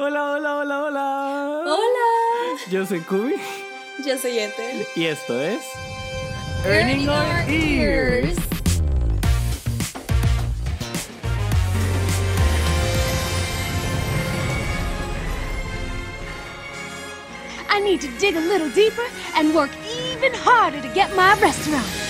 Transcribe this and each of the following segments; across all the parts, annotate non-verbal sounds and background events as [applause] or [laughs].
Hola, hola, hola, hola. Hola. Yo soy Kubi. Yo soy Ethel. Y esto es Earning Our Ears. I need to dig a little deeper and work even harder to get my restaurant.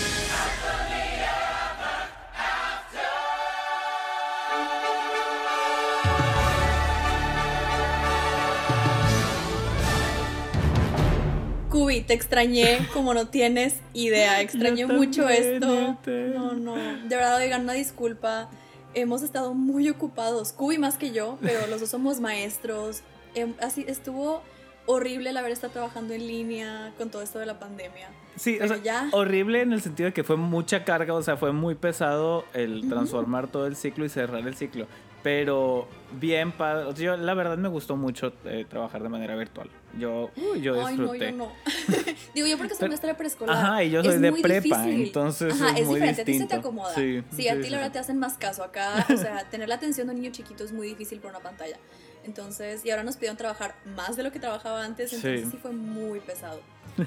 Te extrañé como no tienes idea. Extrañé mucho también, esto. No, no. De verdad, oigan, una disculpa. Hemos estado muy ocupados. Kubi más que yo, pero los dos somos maestros. Em, así estuvo horrible el haber estado trabajando en línea con todo esto de la pandemia. Sí, o sea, ya. horrible en el sentido de que fue mucha carga, o sea, fue muy pesado el transformar todo el ciclo y cerrar el ciclo. Pero bien, padre. yo la verdad me gustó mucho eh, trabajar de manera virtual. Yo, yo Ay, no, disfruté. yo no. [laughs] Digo, yo porque soy Pero- maestra de preescolar. Ajá, y yo soy Es de muy prepa, difícil. entonces Ajá, es es, muy diferente. A ti se te distinto. acomoda. Sí, Sí, a sí, ti sí, la verdad te hacen más caso. Acá, o sea, [laughs] tener la atención de un niño chiquito es muy difícil por una pantalla. Entonces, y ahora nos pidieron trabajar más de lo que trabajaba antes, entonces Sí. fue muy pesado.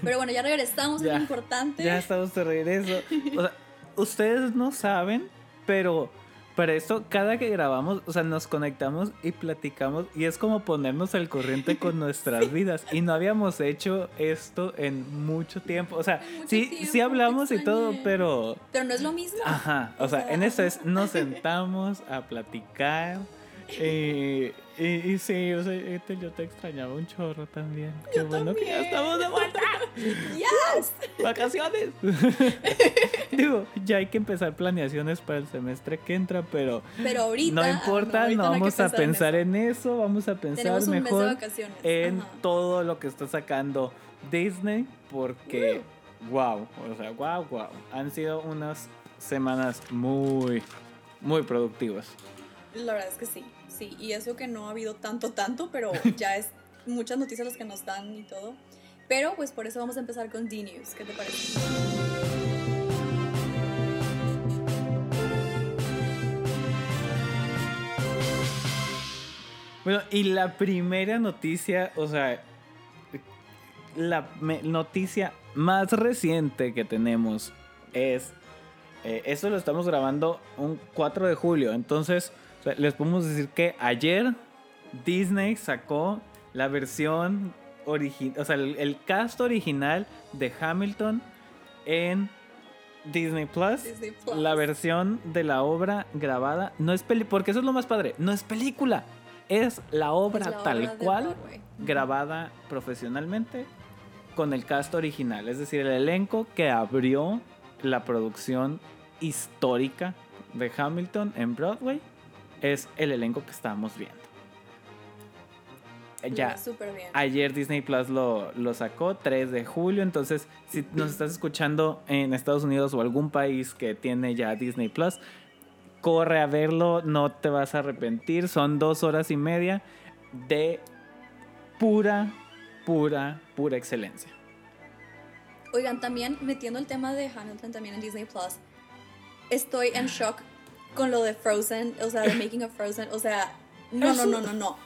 Pero bueno, ya regresamos, es [laughs] lo importante. Ya estamos de regreso. O sea, ustedes no saben, pero para esto, cada que grabamos, o sea, nos conectamos y platicamos y es como ponernos al corriente con [laughs] nuestras vidas. Y no habíamos hecho esto en mucho tiempo. O sea, Mucho sí, tiempo, sí hablamos y todo, pero... Pero no es lo mismo. Ajá, o O sea, sea, en esto es, nos sentamos a platicar. Y, [laughs] y, y sí, o sea, Ethel, yo te extrañaba un chorro también. Qué bueno que ya estamos de vuelta. Yes. [laughs] vacaciones. [laughs] Digo, ya hay que empezar planeaciones para el semestre que entra, pero Pero ahorita. no importa, no vamos a pensar en, en eso, vamos a pensar mejor en ajá. todo lo que está sacando Disney, porque wow, o sea, wow, wow, han sido unas semanas muy, muy productivas. La verdad es que sí, sí. Y eso que no ha habido tanto, tanto, pero [laughs] ya es muchas noticias las que nos dan y todo. Pero pues por eso vamos a empezar con D-News. ¿Qué te parece? Bueno, y la primera noticia, o sea, la noticia más reciente que tenemos es, eh, esto lo estamos grabando un 4 de julio, entonces o sea, les podemos decir que ayer Disney sacó la versión original, o sea, el, el cast original de Hamilton en Disney Plus. Disney Plus. La versión de la obra grabada. No es peli porque eso es lo más padre, no es película, es la obra Es la tal obra cual grabada profesionalmente con el cast original, es decir, el elenco que abrió la producción histórica de Hamilton en Broadway es el elenco que estamos viendo. Ya, bien. Ayer Disney Plus lo, lo sacó, 3 de julio. Entonces, si nos estás escuchando en Estados Unidos o algún país que tiene ya Disney Plus, corre a verlo, no te vas a arrepentir. Son dos horas y media de pura, pura, pura excelencia. Oigan, también metiendo el tema de Hamilton también en Disney Plus, estoy en shock con lo de Frozen, o sea, de Making of Frozen, o sea, no, no, no, no, no.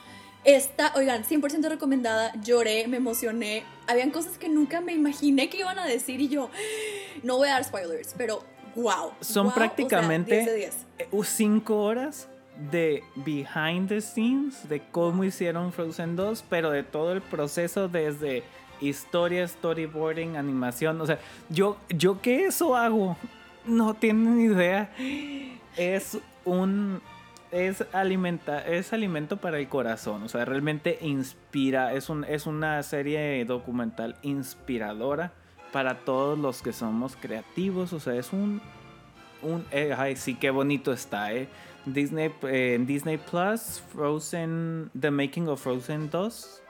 Esta, oigan, 100% recomendada, lloré, me emocioné, habían cosas que nunca me imaginé que iban a decir y yo, no voy a dar spoilers, pero wow. Son wow, o sea, prácticamente 10 de 10. eh, cinco horas de behind the scenes, de cómo hicieron Frozen 2, pero de todo el proceso desde historia, storyboarding, animación. O sea, yo, yo que eso hago, no tienen idea. Es un... Es, alimenta, es alimento para el corazón, o sea, realmente inspira, es, un, es una serie documental inspiradora para todos los que somos creativos, o sea, es un, un eh, ay, sí, qué bonito está, eh. Disney, eh, Disney Plus, Frozen, The Making of Frozen 2,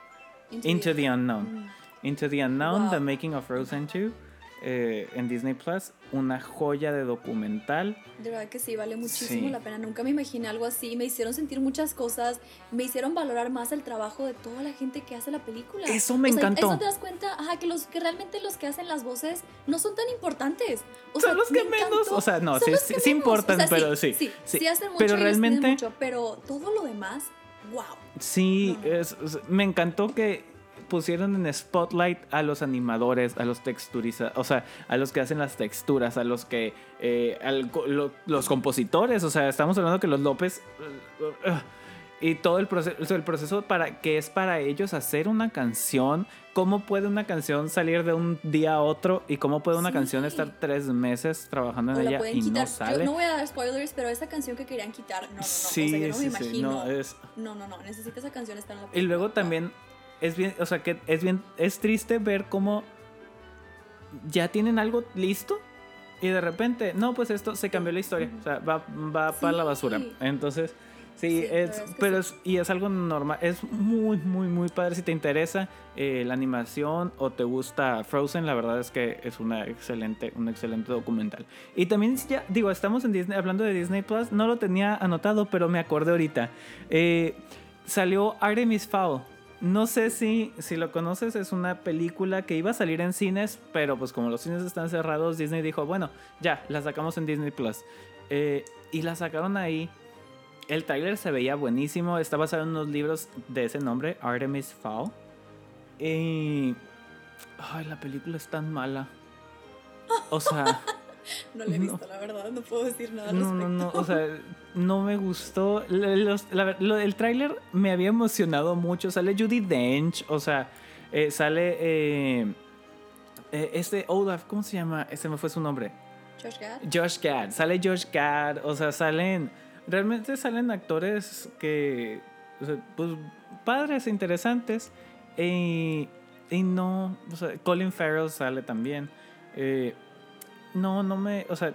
Into the Unknown. Into the Unknown, Wow. The Making of Frozen 2, eh, en Disney Plus, una joya de documental. De verdad que sí, vale muchísimo Sí. la pena. Nunca me imaginé algo así. Me hicieron sentir muchas cosas. Me hicieron valorar más el trabajo de toda la gente que hace la película. Eso me O sea, encantó. Eso te das cuenta, ajá, que, los, que realmente los que hacen las voces no son tan importantes. O Son sea, los que me menos, encantó. o sea, no, sí, sí, importan, O sea, pero sí, Sí, sí. sí, hacen mucho Pero realmente- mucho, pero todo lo demás, wow. Sí, No. es- es- me encantó que pusieron en spotlight a los animadores, a los texturizadores, o sea, a los que hacen las texturas, a los que, eh, al co- lo- los compositores, o sea, estamos hablando que los López uh, uh, y todo el proceso, el proceso para que es para ellos hacer una canción, cómo puede una canción salir de un día a otro y cómo puede una Sí. canción estar tres meses trabajando en O ella y quitar. no sale. Yo no voy a dar spoilers, pero esa canción que querían quitar, no, no, no. sí, o sea, yo no sí, me sí, imagino. no, es, No, no, no. Necesita esa canción estar en la Y película. luego No. también es bien, o sea, que es bien, es triste ver cómo ya tienen algo listo y de repente, no, pues esto se cambió la historia, o sea, va, va para la basura. Entonces, sí, es, pero es, y es algo normal, es muy, muy, muy padre si te interesa eh, la animación o te gusta Frozen, la verdad es que es una excelente, un excelente documental. Y también ya, digo, estamos en Disney, hablando de Disney Plus, no lo tenía anotado, pero me acordé ahorita. Eh, salió Artemis Fowl. No sé si, si lo conoces, es una película que iba a salir en cines, pero pues como los cines están cerrados, Disney dijo, bueno, ya, la sacamos en Disney Plus. Eh, y la sacaron ahí. El tráiler se veía buenísimo, está basado en unos libros de ese nombre, Artemis Fowl. Y... Ay, la película es tan mala. O sea... [laughs] No la he No. visto, la verdad. No puedo decir nada al No, respecto. no, no, o sea, no me gustó. Le- los- la ver- lo- el tráiler me había emocionado mucho. Sale Judy Dench, o sea, eh, sale eh, eh, este Olaf, ¿cómo se llama? Ese me fue su nombre. Josh Gad. Josh Gad, sale Josh Gad, o sea, salen, realmente salen actores que, o sea, pues, padres, interesantes, y, y no, o sea, Colin Farrell sale también. no, no me, o sea,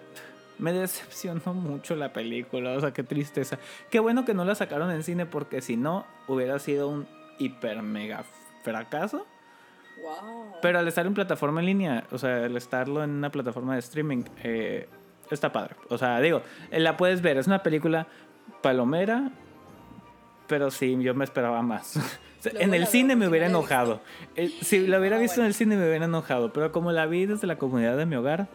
me decepcionó mucho la película, o sea, qué tristeza. Qué bueno que no la sacaron en cine porque si no, hubiera sido un hiper mega fracaso. Wow. Pero al estar en plataforma en línea, o sea, al estarlo en una plataforma de streaming, eh, está padre. O sea, digo, eh, la puedes ver, es una película palomera, pero sí, yo me esperaba más. [laughs] Luego en el cine me hubiera enojado. Eh, si la hubiera Ah, visto en el cine me hubiera enojado, pero como la vi desde la comunidad de mi hogar,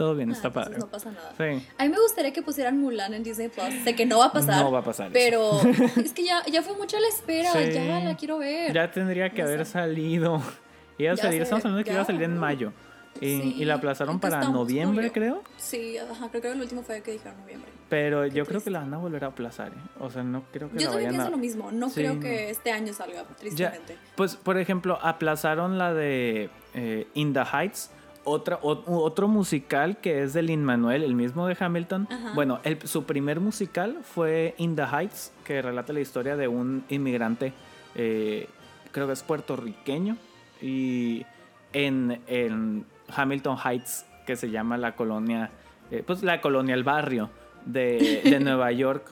todo bien, Ah, está padre. No pasa nada. Sí. A mí me gustaría que pusieran Mulan en Disney Plus. Sé que no va a pasar. No va a pasar eso. Pero [laughs] es que ya, ya fue mucha la espera. Sí. Ya la quiero ver. Ya tendría que No haber sé. salido. [laughs] Iba a Ya salir, estamos hablando de que iba a ya. salir en mayo. Y, Sí, y la aplazaron ¿en qué para noviembre, creo. Sí, ajá, creo que el último fue que dijeron noviembre. Pero yo creo triste. que la van a volver a aplazar. ¿eh? O sea, no creo que Yo la también vayan pienso a... lo mismo. No Sí, creo no. que este año salga, Ya, tristemente. pues, por ejemplo, aplazaron la de eh, In the Heights, otra, o- otro musical que es de Lin Manuel, el mismo de Hamilton. Ajá. Bueno, el- su primer musical fue In the Heights, que relata la historia de un inmigrante, eh, creo que es puertorriqueño, y en, en Hamilton Heights, que se llama la colonia, eh, pues la colonia, el barrio de, de [laughs] Nueva York.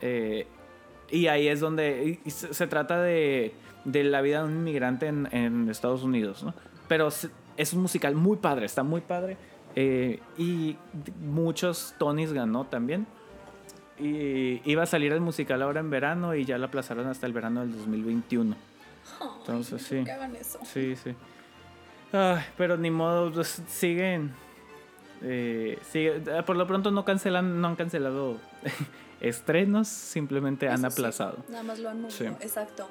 eh, y ahí es donde se, se trata de, de la vida de un inmigrante en, en Estados Unidos, ¿no? Pero se- es un musical muy padre, está muy padre. eh, y muchos Tonys ganó también. Y iba a salir el musical ahora en verano y ya lo aplazaron hasta el verano del 2021. Ay, Entonces, sí. eso. Sí, sí. Ay, pero ni modo, pues, siguen. eh, sigue- eh, por lo pronto no cancelan, no han cancelado [laughs] estrenos, simplemente han sí, aplazado. nada más lo han movido, Sí. exacto.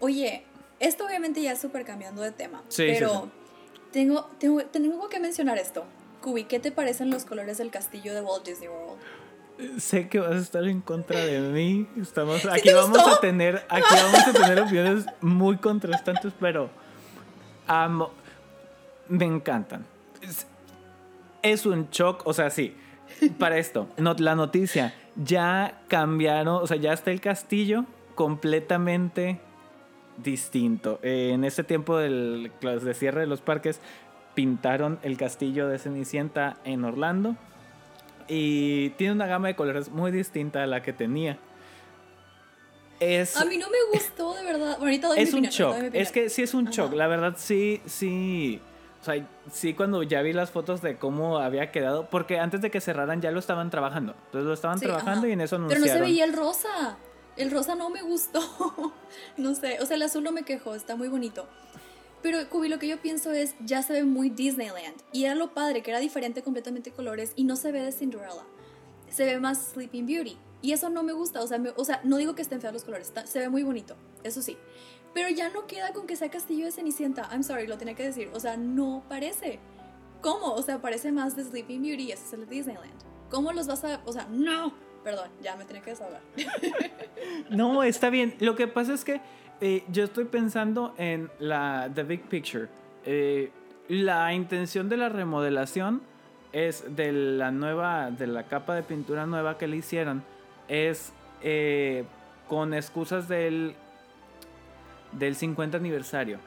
Oye, esto obviamente ya es súper cambiando de tema. Sí, sí, pero. Tengo, tengo, tengo que mencionar esto. Kubi, ¿qué te parecen los colores del castillo de Walt Disney World? Sé que vas a estar en contra de mí. Estamos aquí vamos gustó? a tener aquí vamos a tener opiniones muy contrastantes, pero amo me encantan. Es, es un shock, o sea, sí. Para esto, no, la noticia ya cambiaron, o sea, ya está el castillo completamente distinto. Eh, en este tiempo del de cierre de los parques pintaron el castillo de Cenicienta en Orlando y tiene una gama de colores muy distinta a la que tenía. Es, A mí no me gustó, de verdad. Ahorita doy mi es un opinión, shock. ahorita doy mi Es que sí es un Ajá. shock. La verdad, sí, sí. O sea, sí cuando ya vi las fotos de cómo había quedado, porque antes de que cerraran ya lo estaban trabajando. Entonces lo estaban Sí, trabajando ajá. y en eso Pero anunciaron. no se veía el rosa. El rosa no me gustó. [laughs] no sé, o sea, el azul no me quejó, está muy bonito. Pero, Kubi, lo que yo pienso es, ya se ve muy Disneyland. Y era lo padre, que era diferente completamente colores y no se ve de Cinderella. Se ve más Sleeping Beauty. Y eso no me gusta, o sea, o sea no digo que estén feos los colores, está- se ve muy bonito, eso sí. Pero ya no queda con que sea castillo de Cenicienta. I'm sorry, lo tenía que decir. O sea, no parece. ¿Cómo? O sea, parece más de Sleeping Beauty ese es el de Disneyland. ¿Cómo los vas a.? O sea, no. Perdón, ya me tenía que desahogar. [laughs] No, está bien. Lo que pasa es que eh, yo estoy pensando en la The Big Picture. Eh, la intención de la remodelación es de la nueva, de la capa de pintura nueva que le hicieron, es eh, con excusas del, del 50 aniversario.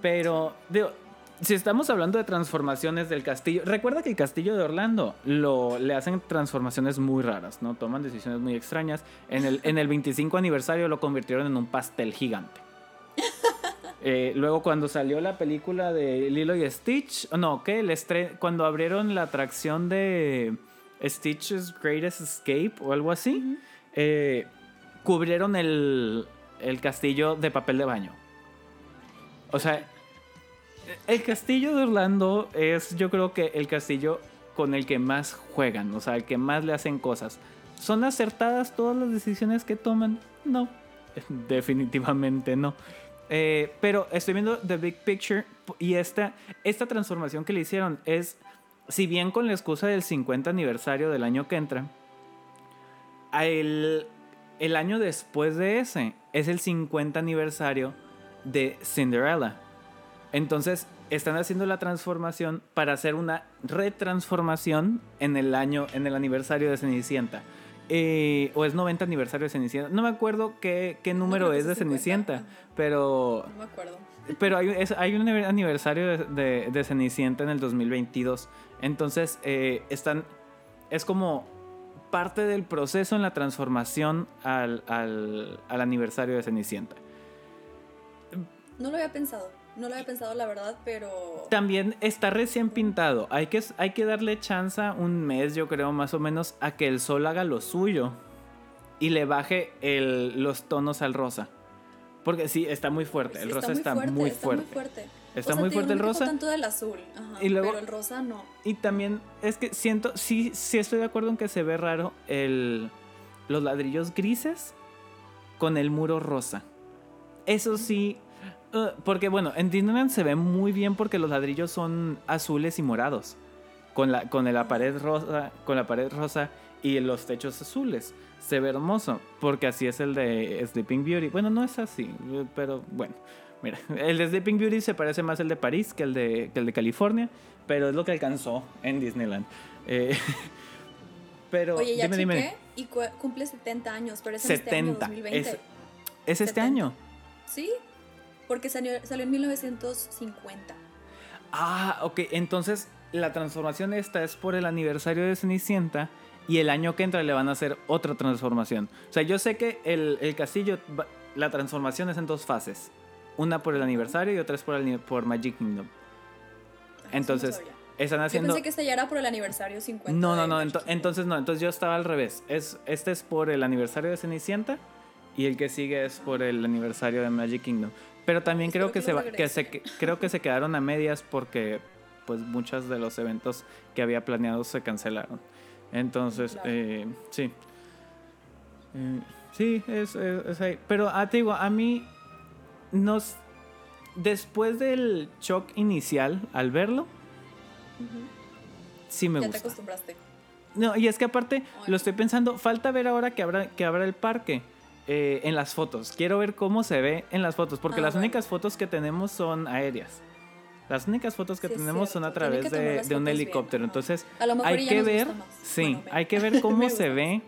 Pero, digo, si estamos hablando de transformaciones del castillo, recuerda que el castillo de Orlando lo, le hacen transformaciones muy raras, ¿no? Toman decisiones muy extrañas. En el, en el 25 aniversario lo convirtieron en un pastel gigante. [laughs] Eh, luego cuando salió la película de Lilo y Stitch, no, ¿qué? El estre- cuando abrieron la atracción de Stitch's Greatest Escape o algo así, eh, cubrieron el, el castillo de papel de baño. O sea, el castillo de Orlando es yo creo que el castillo con el que más juegan, o sea, el que más le hacen cosas. ¿Son acertadas todas las decisiones que toman? No, [laughs] definitivamente no. Eh, pero estoy viendo The Big Picture y esta, esta transformación que le hicieron es, si bien con la excusa del 50 aniversario del año que entra, el, el año después de ese es el 50 aniversario de Cinderella. Entonces están haciendo la transformación para hacer una retransformación en el año, en el aniversario de Cenicienta. Eh, o es 90 aniversario de Cenicienta. No me acuerdo qué, qué número es de es 50, Cenicienta, pero, No me acuerdo. pero hay, es- hay un aniversario de, de- de Cenicienta en el 2022. Entonces eh, están, es como parte del proceso en la transformación al, al- al aniversario de Cenicienta. No lo había pensado. No lo había pensado, la verdad, pero. También está recién pintado. Hay que, hay que darle chance un mes, yo creo, más o menos, a que el sol haga lo suyo y le baje el- los tonos al rosa. Porque sí, está muy fuerte. Sí, el rosa está, muy, fuerte. Está muy fuerte. Está O sea, muy te digo, fuerte el rosa. tanto del azul. Ajá, Y luego- pero el rosa no. Y también es que siento, sí, sí estoy de acuerdo en que se ve raro el, los ladrillos grises con el muro rosa. Eso sí, uh, porque bueno, en Disneyland se ve muy bien porque los ladrillos son azules y morados. Con la, con la pared rosa, con la pared rosa y los techos azules. Se ve hermoso, porque así es el de Sleeping Beauty. Bueno, no es así, pero bueno. Mira, [laughs] el de Sleeping Beauty se parece más al de París que el de, que el de California, pero es lo que alcanzó en Disneyland. Eh, [laughs] pero Oye, ya dime, dime. y cu- cumple 70 años, pero es en este año 70. 2020. Es, es este 70. año. Sí, porque salió, salió en 1950. Ah, ok. Entonces la transformación esta es por el aniversario de Cenicienta y el año que entra le van a hacer otra transformación. O sea, yo sé que el, el castillo, la transformación es en dos fases. Una por el aniversario y otra es por, el, por Magic Kingdom. Ah, no Entonces, sabía. están Yo haciendo... pensé que esta ya era por el aniversario 50. No, no, no. Kingdom. entonces no. Entonces yo estaba al revés. Es, este es por el aniversario de Cenicienta y el que sigue es por el aniversario de Magic Kingdom. Pero también creo que, se va- que se creo que se quedaron a medias porque pues muchos de los eventos que había planeados se cancelaron. Entonces, Claro. eh, sí. Eh, sí, es, es- es ahí. Pero ah, te digo, a mí nos después del shock inicial al verlo, sí me Ya te gusta. acostumbraste. No, y es que aparte, lo estoy pensando, falta ver ahora que abra, que abra el parque eh, en las fotos. Quiero ver cómo se ve en las fotos, porque Ah, las bueno. únicas fotos que tenemos son aéreas. Las únicas fotos que Sí, tenemos son a través que de, un bien, helicóptero. Entonces, A lo mejor hay que ver, sí, Bueno, hay que ver cómo [laughs] se ve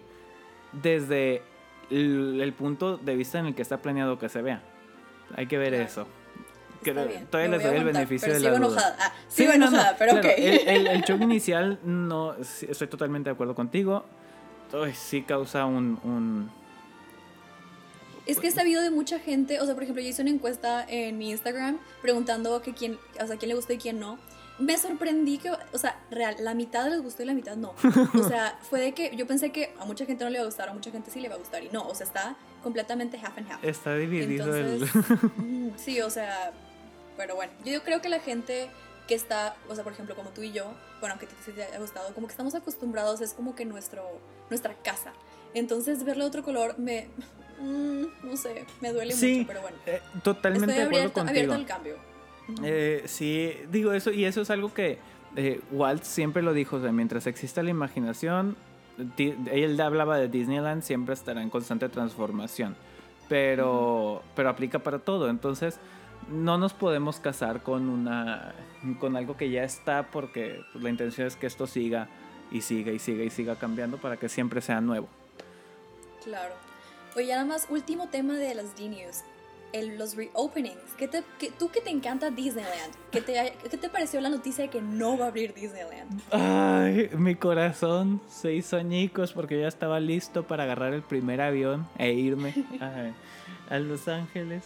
desde el, el punto de vista en el que está planeado que se vea. Hay que ver Claro. eso. Bien, todavía les doy el beneficio pero de la sigo duda. enojada. Ah, Sí, sigo no, no, enojada, pero claro, ok. El, el- el shock [laughs] inicial, no, sí, estoy totalmente de acuerdo contigo. Uy, sí causa un, un- Es que he sabido de mucha gente, o sea, por ejemplo, yo hice una encuesta en mi Instagram preguntando que quién, o sea, quién le gustó y quién no. Me sorprendí que, o sea, real, la mitad les gustó y la mitad no. O sea, [laughs] fue de que yo pensé que a mucha gente no le iba a gustar, a mucha gente sí le va a gustar y no, o sea, está completamente half and half. Está dividido Entonces, el... [laughs] mm, sí, o sea, pero bueno, yo creo que la gente que está, o sea, por ejemplo, como tú y yo, bueno, aunque te, te haya gustado, como que estamos acostumbrados, es como que nuestro, nuestra casa. Entonces, verle otro color me, mm, no sé, me duele Sí, mucho, pero bueno. eh, totalmente Estoy de acuerdo abierta, contigo. abierta al cambio. Eh, sí, digo eso, y eso es algo que eh, Walt siempre lo dijo, o sea, mientras exista la imaginación, di- él hablaba de Disneyland, siempre estará en constante transformación, pero, pero aplica para todo, entonces no nos podemos casar con, una, con algo que ya está porque pues, la intención es que esto siga y siga y siga y siga cambiando para que siempre sea nuevo. Claro. Oye, nada más, último tema de las D-News. Los reopenings. ¿Qué te, qué- tú que te encanta Disneyland, ¿qué te, ¿qué te pareció la noticia de que no va a abrir Disneyland? Ay, mi corazón se hizo añicos porque ya estaba listo para agarrar el primer avión e irme a, a Los Ángeles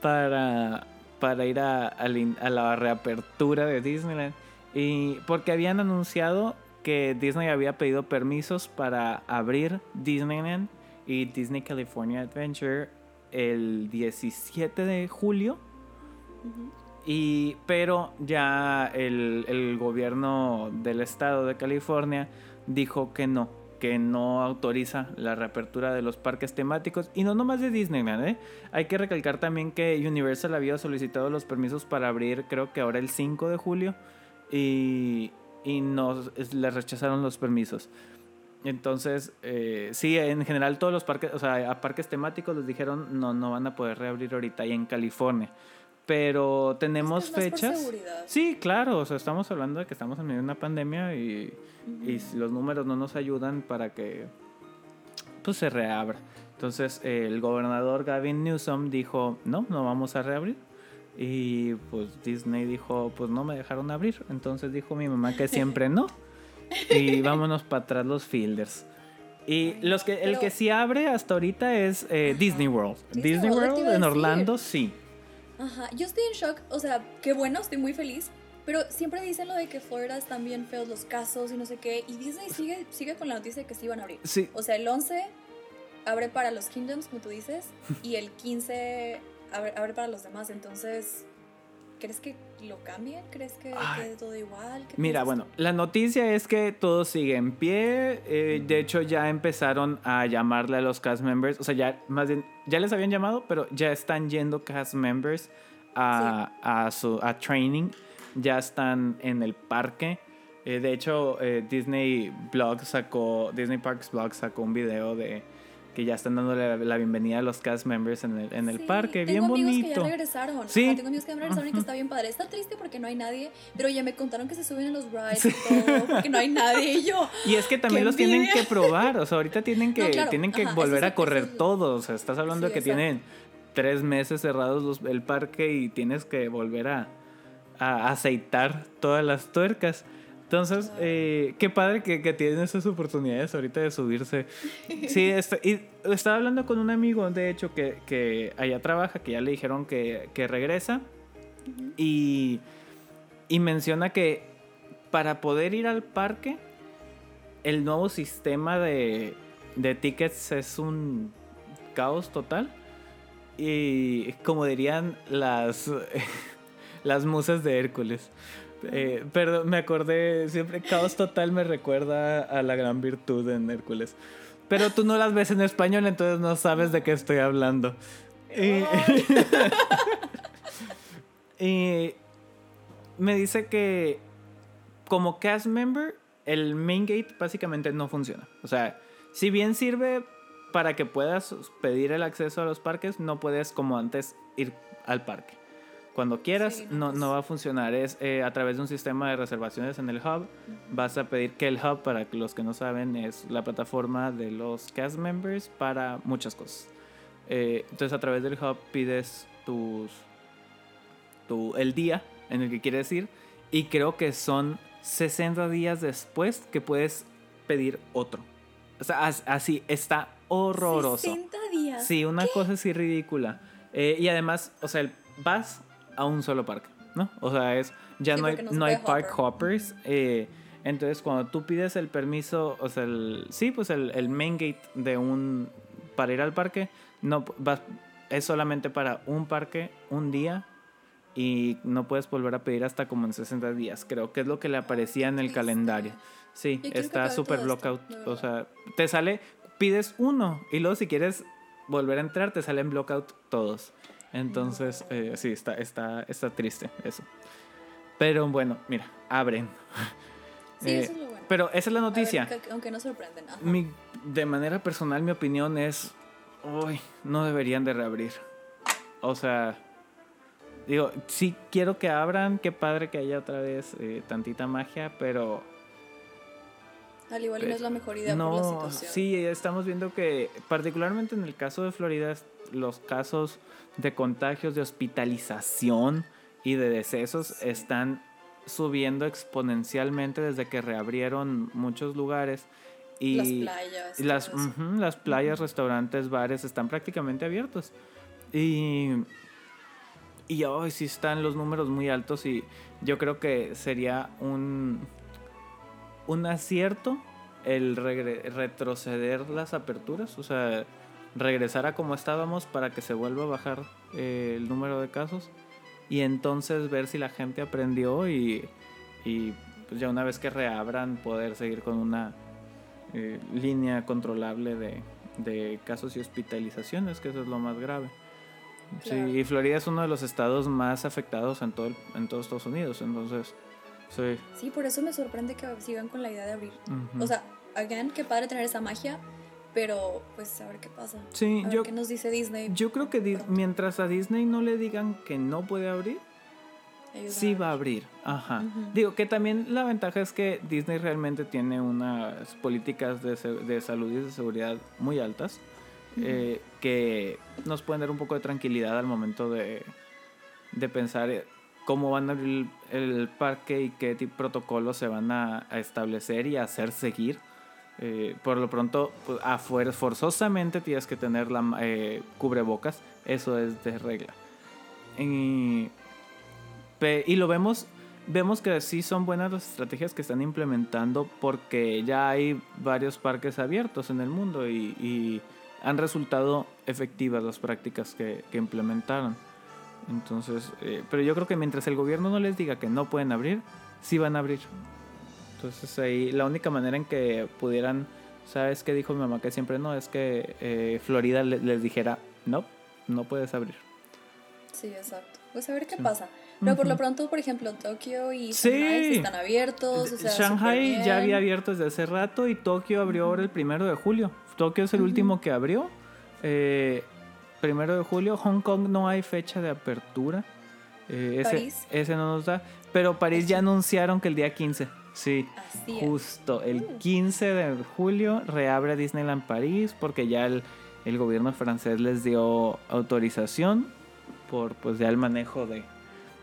para, para ir a, in- a la reapertura de Disneyland. Y porque habían anunciado que Disney había pedido permisos para abrir Disneyland y Disney California Adventure el 17 de julio. Y, pero ya el, el gobierno del estado de California dijo que no, que no autoriza la reapertura de los parques temáticos y no nomás de Disneyland, ¿eh? Hay que recalcar también que Universal había solicitado los permisos para abrir creo que ahora el 5 de julio y, y nos les rechazaron los permisos. Entonces, eh, sí, en general todos los parques, o sea, a parques temáticos les dijeron no, no van a poder reabrir ahorita ahí en California. Pero tenemos Es que es fechas. Sí, claro, o sea, estamos hablando de que estamos en medio de una pandemia y, y los números no nos ayudan para que pues se reabra. Entonces eh, el gobernador Gavin Newsom dijo, no, no vamos a reabrir. Y pues Disney dijo, pues no me dejaron abrir. Entonces dijo mi mamá que siempre no. Y vámonos para atrás los fielders. Y los que, el que sí abre hasta ahorita es eh, Disney World. Disney Disney World, World en. Orlando, sí. Ajá, yo estoy en shock, o sea, qué bueno, estoy muy feliz, pero siempre dicen lo de que Florida están bien feos los casos y no sé qué, y Disney sigue, sigue con la noticia de que sí van a abrir. Sí. O sea, el 11 abre para los Kingdoms, como tú dices, y el 15 abre, abre para los demás, entonces, ¿crees que lo cambien? ¿Crees que quede todo igual? ¿Qué Mira, piensas bueno, la noticia es que todo sigue en pie. eh, de hecho, ya empezaron a llamarle a los cast members. O sea, ya más bien, ya les habían llamado, pero ya están yendo cast members a, a su a training. Ya están en el parque. Eh, de hecho, eh, Disney Blog sacó, Disney Parks Blog sacó un video de que ya están dándole la, la bienvenida a los cast members en el, en el Sí, parque. tengo Bien amigos bonito. que ya regresaron. Sí. Ajá, tengo amigos que ya regresaron y que está bien padre. Está triste porque no hay nadie, pero ya me contaron que se suben a los rides y todo porque no hay nadie. Y yo, [laughs] Y es que también ¡Qué los tienen que probar, o sea, ahorita tienen que, No, claro, tienen que ajá, volver a correr eso es- todo, o sea, estás hablando Sí, de que tienen tres meses cerrados los- el parque y tienes que volver a, a aceitar todas las tuercas. Entonces, eh, qué padre que, que tienen esas oportunidades ahorita de subirse. Sí, [laughs] está- y estaba hablando con un amigo, de hecho, que, que allá trabaja, que ya le dijeron que, que regresa. y, y menciona que para poder ir al parque, el nuevo sistema de, de tickets es un caos total. Y como dirían las, [laughs] las musas de Hércules. Eh, pero me acordé, siempre caos total me recuerda a la gran virtud en Hércules. Pero tú no las ves en español, entonces no sabes de qué estoy hablando. [laughs] Y me dice que como cast member, el main gate básicamente no funciona. O sea, si bien sirve para que puedas pedir el acceso a los parques, no puedes como antes ir al parque. Cuando quieras, Sí, no, pues. no va a funcionar. Es eh, a través de un sistema de reservaciones en el hub. Vas a pedir que el hub, para los que no saben, es la plataforma de los cast members para muchas cosas. Eh, entonces a través del hub pides tus, tu, el día en el que quieres ir y creo que son 60 días después que puedes pedir otro. O sea, as- así está horroroso. 60 días. Sí, una cosa así ridícula. Eh, y además, o sea, vas a un solo parque, ¿no? O sea, es ya Sí, no hay, no no hay park hopper. hoppers. eh, entonces, cuando tú pides el permiso, o sea, el, sí, pues el, el main gate de un para ir al parque, no vas, es solamente para un parque, un día y no puedes volver a pedir hasta como en 60 días. Creo que es lo que le aparecía en el calendario. Sí, está súper blockout. O sea, te sale, pides uno y luego si quieres volver a entrar, te salen blockout todos. Entonces, eh, sí, está, está, está triste eso. Pero bueno, mira, abren. Sí, Eh, eso es lo bueno. Pero esa es la ver, noticia. que- aunque no sorprenden. ajá. Mi- de manera personal, mi opinión es, uy, no deberían de reabrir. O sea, digo, sí quiero que abran, qué padre que haya otra vez eh, tantita magia, pero Al igual y no es la mejor idea por la no, situación. sí, estamos viendo que particularmente en el caso de Florida, los casos de contagios, de hospitalización y de decesos están subiendo exponencialmente desde que reabrieron muchos lugares. Y Las playas. y las playas, restaurantes, bares están prácticamente abiertos. Y, y hoy sí están los números muy altos y yo creo que sería un, un acierto el retroceder las aperturas, o sea, regresar a como estábamos para que se vuelva a bajar eh, el número de casos y entonces ver si la gente aprendió y, y pues ya una vez que reabran poder seguir con una eh, línea controlable de, de casos y hospitalizaciones, que eso es lo más grave. Claro. Sí, y Florida es uno de los estados más afectados en todo, el- en todo Estados Unidos, entonces, sí. Sí, por eso me sorprende que sigan con la idea de abrir. O sea, again, qué padre tener esa magia, pero pues a ver qué pasa. Sí, a ver yo- qué nos dice Disney. Yo creo que di- pronto. mientras a Disney no le digan que no puede abrir, Ellos sí va a abrir. Ajá. Digo que también la ventaja es que Disney realmente tiene unas políticas de, de salud y de seguridad muy altas eh, que nos pueden dar un poco de tranquilidad al momento de, de pensar cómo van a abrir el, parque y qué tipo de protocolos se van a, establecer y a hacer seguir. Eh, por lo pronto, pues, a fuer- forzosamente tienes que tener la eh, cubrebocas, eso es de regla. Y, y lo vemos, vemos que sí son buenas las estrategias que están implementando porque ya hay varios parques abiertos en el mundo y, han resultado efectivas las prácticas que implementaron. Entonces, eh, pero yo creo que mientras el gobierno no les diga que no pueden abrir, sí van a abrir. Entonces ahí la única manera en que pudieran, ¿sabes qué dijo mi mamá? Que siempre no, es que eh, Florida le- les dijera, no, no puedes abrir. Sí, exacto. Pues a ver qué Sí. pasa. Pero por lo pronto, por ejemplo, Tokio y Sí. Shanghai están abiertos. O sea, Shanghai ya había abierto desde hace rato y Tokio abrió ahora el primero de julio. Tokio es el Ujú. último que abrió. Eh, primero de julio. Hong Kong no hay fecha de apertura. Eh, ese, París. ese no nos da. Pero París ya anunciaron que el día 15. Sí. Así es. Justo, el Mm. 15 de julio reabre Disneyland París porque ya el, el gobierno francés les dio autorización por pues ya el manejo de,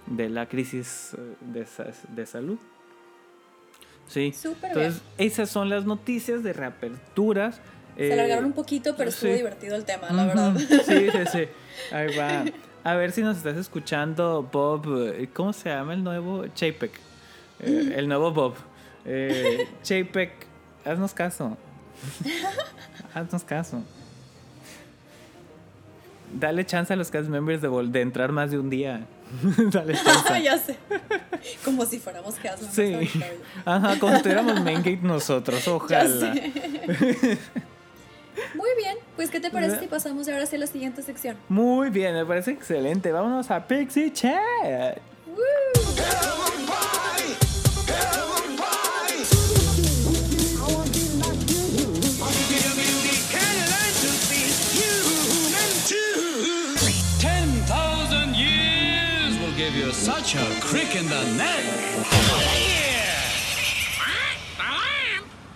de la crisis eh, de, sa- de salud. Sí, Súper entonces esas son las noticias de reaperturas. Se Eh, alargaron un poquito, pero estuvo sí. divertido el tema, la verdad. Sí, sí, sí. Ahí va. A ver si nos estás escuchando, Bob. eh, ¿Cómo se llama el nuevo? Chapek. Eh, el nuevo Bob. Eh, haznos caso. [laughs] haznos caso. Dale chance a los cast members de, de entrar más de un día. [laughs] Dale [laughs] chance. ya sé. Como si fuéramos que hacen Sí. Ajá, como si estuviéramos main gate nosotros, Ya ojalá. sé. Muy bien, pues ¿qué te parece si pasamos ahora hacia la siguiente sección? Muy bien, me parece excelente. Vámonos a Pixie Chat. You such a crick in the neck.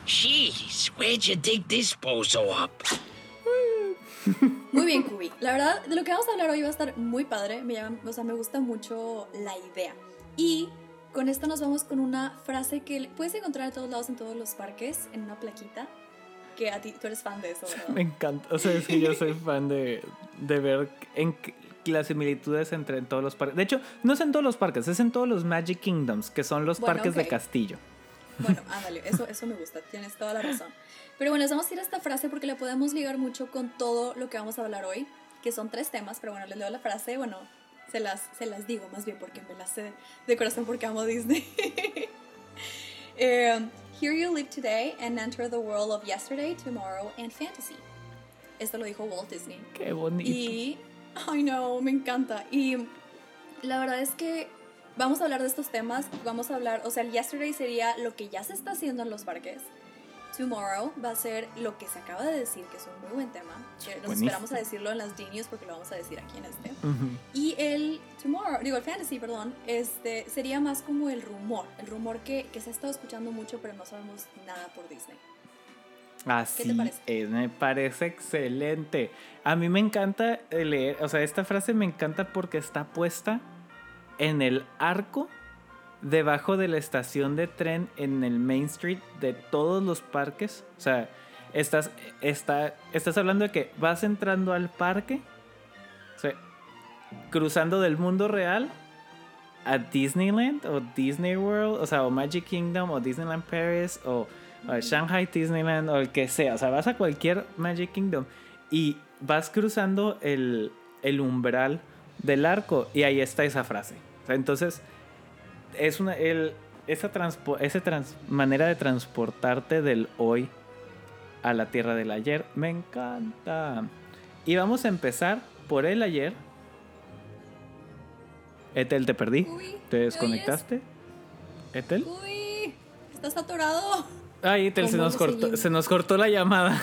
Jeez, where'd you dig this bozo up? Muy bien, Kubi. La verdad, de lo que vamos a hablar hoy va a estar muy padre. Me o sea, me gusta mucho la idea. Y con esto nos vamos con una frase que puedes encontrar a todos lados en todos los parques, en una plaquita. Que a ti, tú eres fan de eso, Me ¿verdad? encanta. O sea, es que yo soy fan de, de ver en las similitudes entre todos los parques. De hecho, no es en todos los parques, es en todos los Magic Kingdoms, que son los Bueno, parques de castillo. Bueno, ándale, eso, eso me gusta, tienes toda la razón. Pero bueno, les vamos a ir a esta frase porque la podemos ligar mucho con todo lo que vamos a hablar hoy, que son tres temas, pero bueno, les leo la frase, bueno, Se las, se las digo más bien porque me las sé de corazón porque amo Disney. [laughs] Eh, Here you live today and enter the world of yesterday, tomorrow, and fantasy. Esto lo dijo Walt Disney. Qué bonito. Y, ay no, me encanta. Y la verdad es que vamos a hablar de estos temas. Vamos a hablar, o sea, el yesterday sería lo que ya se está haciendo en los parques. Tomorrow va a ser lo que se acaba de decir, que es un muy buen tema. Que nos Buenísimo. esperamos a decirlo en las Genius porque lo vamos a decir aquí en este. Ujú. Y el Tomorrow, digo el Fantasy, perdón, este sería más como el rumor, el rumor que, que se ha estado escuchando mucho, pero no sabemos nada por Disney. Así ¿Qué te parece? es, me parece excelente. A mí me encanta leer, o sea, esta frase me encanta porque está puesta en el arco debajo de la estación de tren en el Main Street de todos los parques. O sea, estás, está, estás hablando de que vas entrando al parque, o sea, cruzando del mundo real a Disneyland o Disney World, o sea, o Magic Kingdom o Disneyland Paris o, Shanghai Disneyland o el que sea. O sea, vas a cualquier Magic Kingdom y vas cruzando el, el umbral del arco y ahí está esa frase. O sea, entonces, es una, el, esa, transpo- esa trans- manera de transportarte del hoy a la tierra del ayer me encanta. Y vamos a empezar por el ayer. Etel, te perdí. Uy, ¿Te ¿me desconectaste? ¿Etel? Uy, estás atorado. Ay, Etel, se ¿Cómo nos, cortó, se nos cortó la llamada.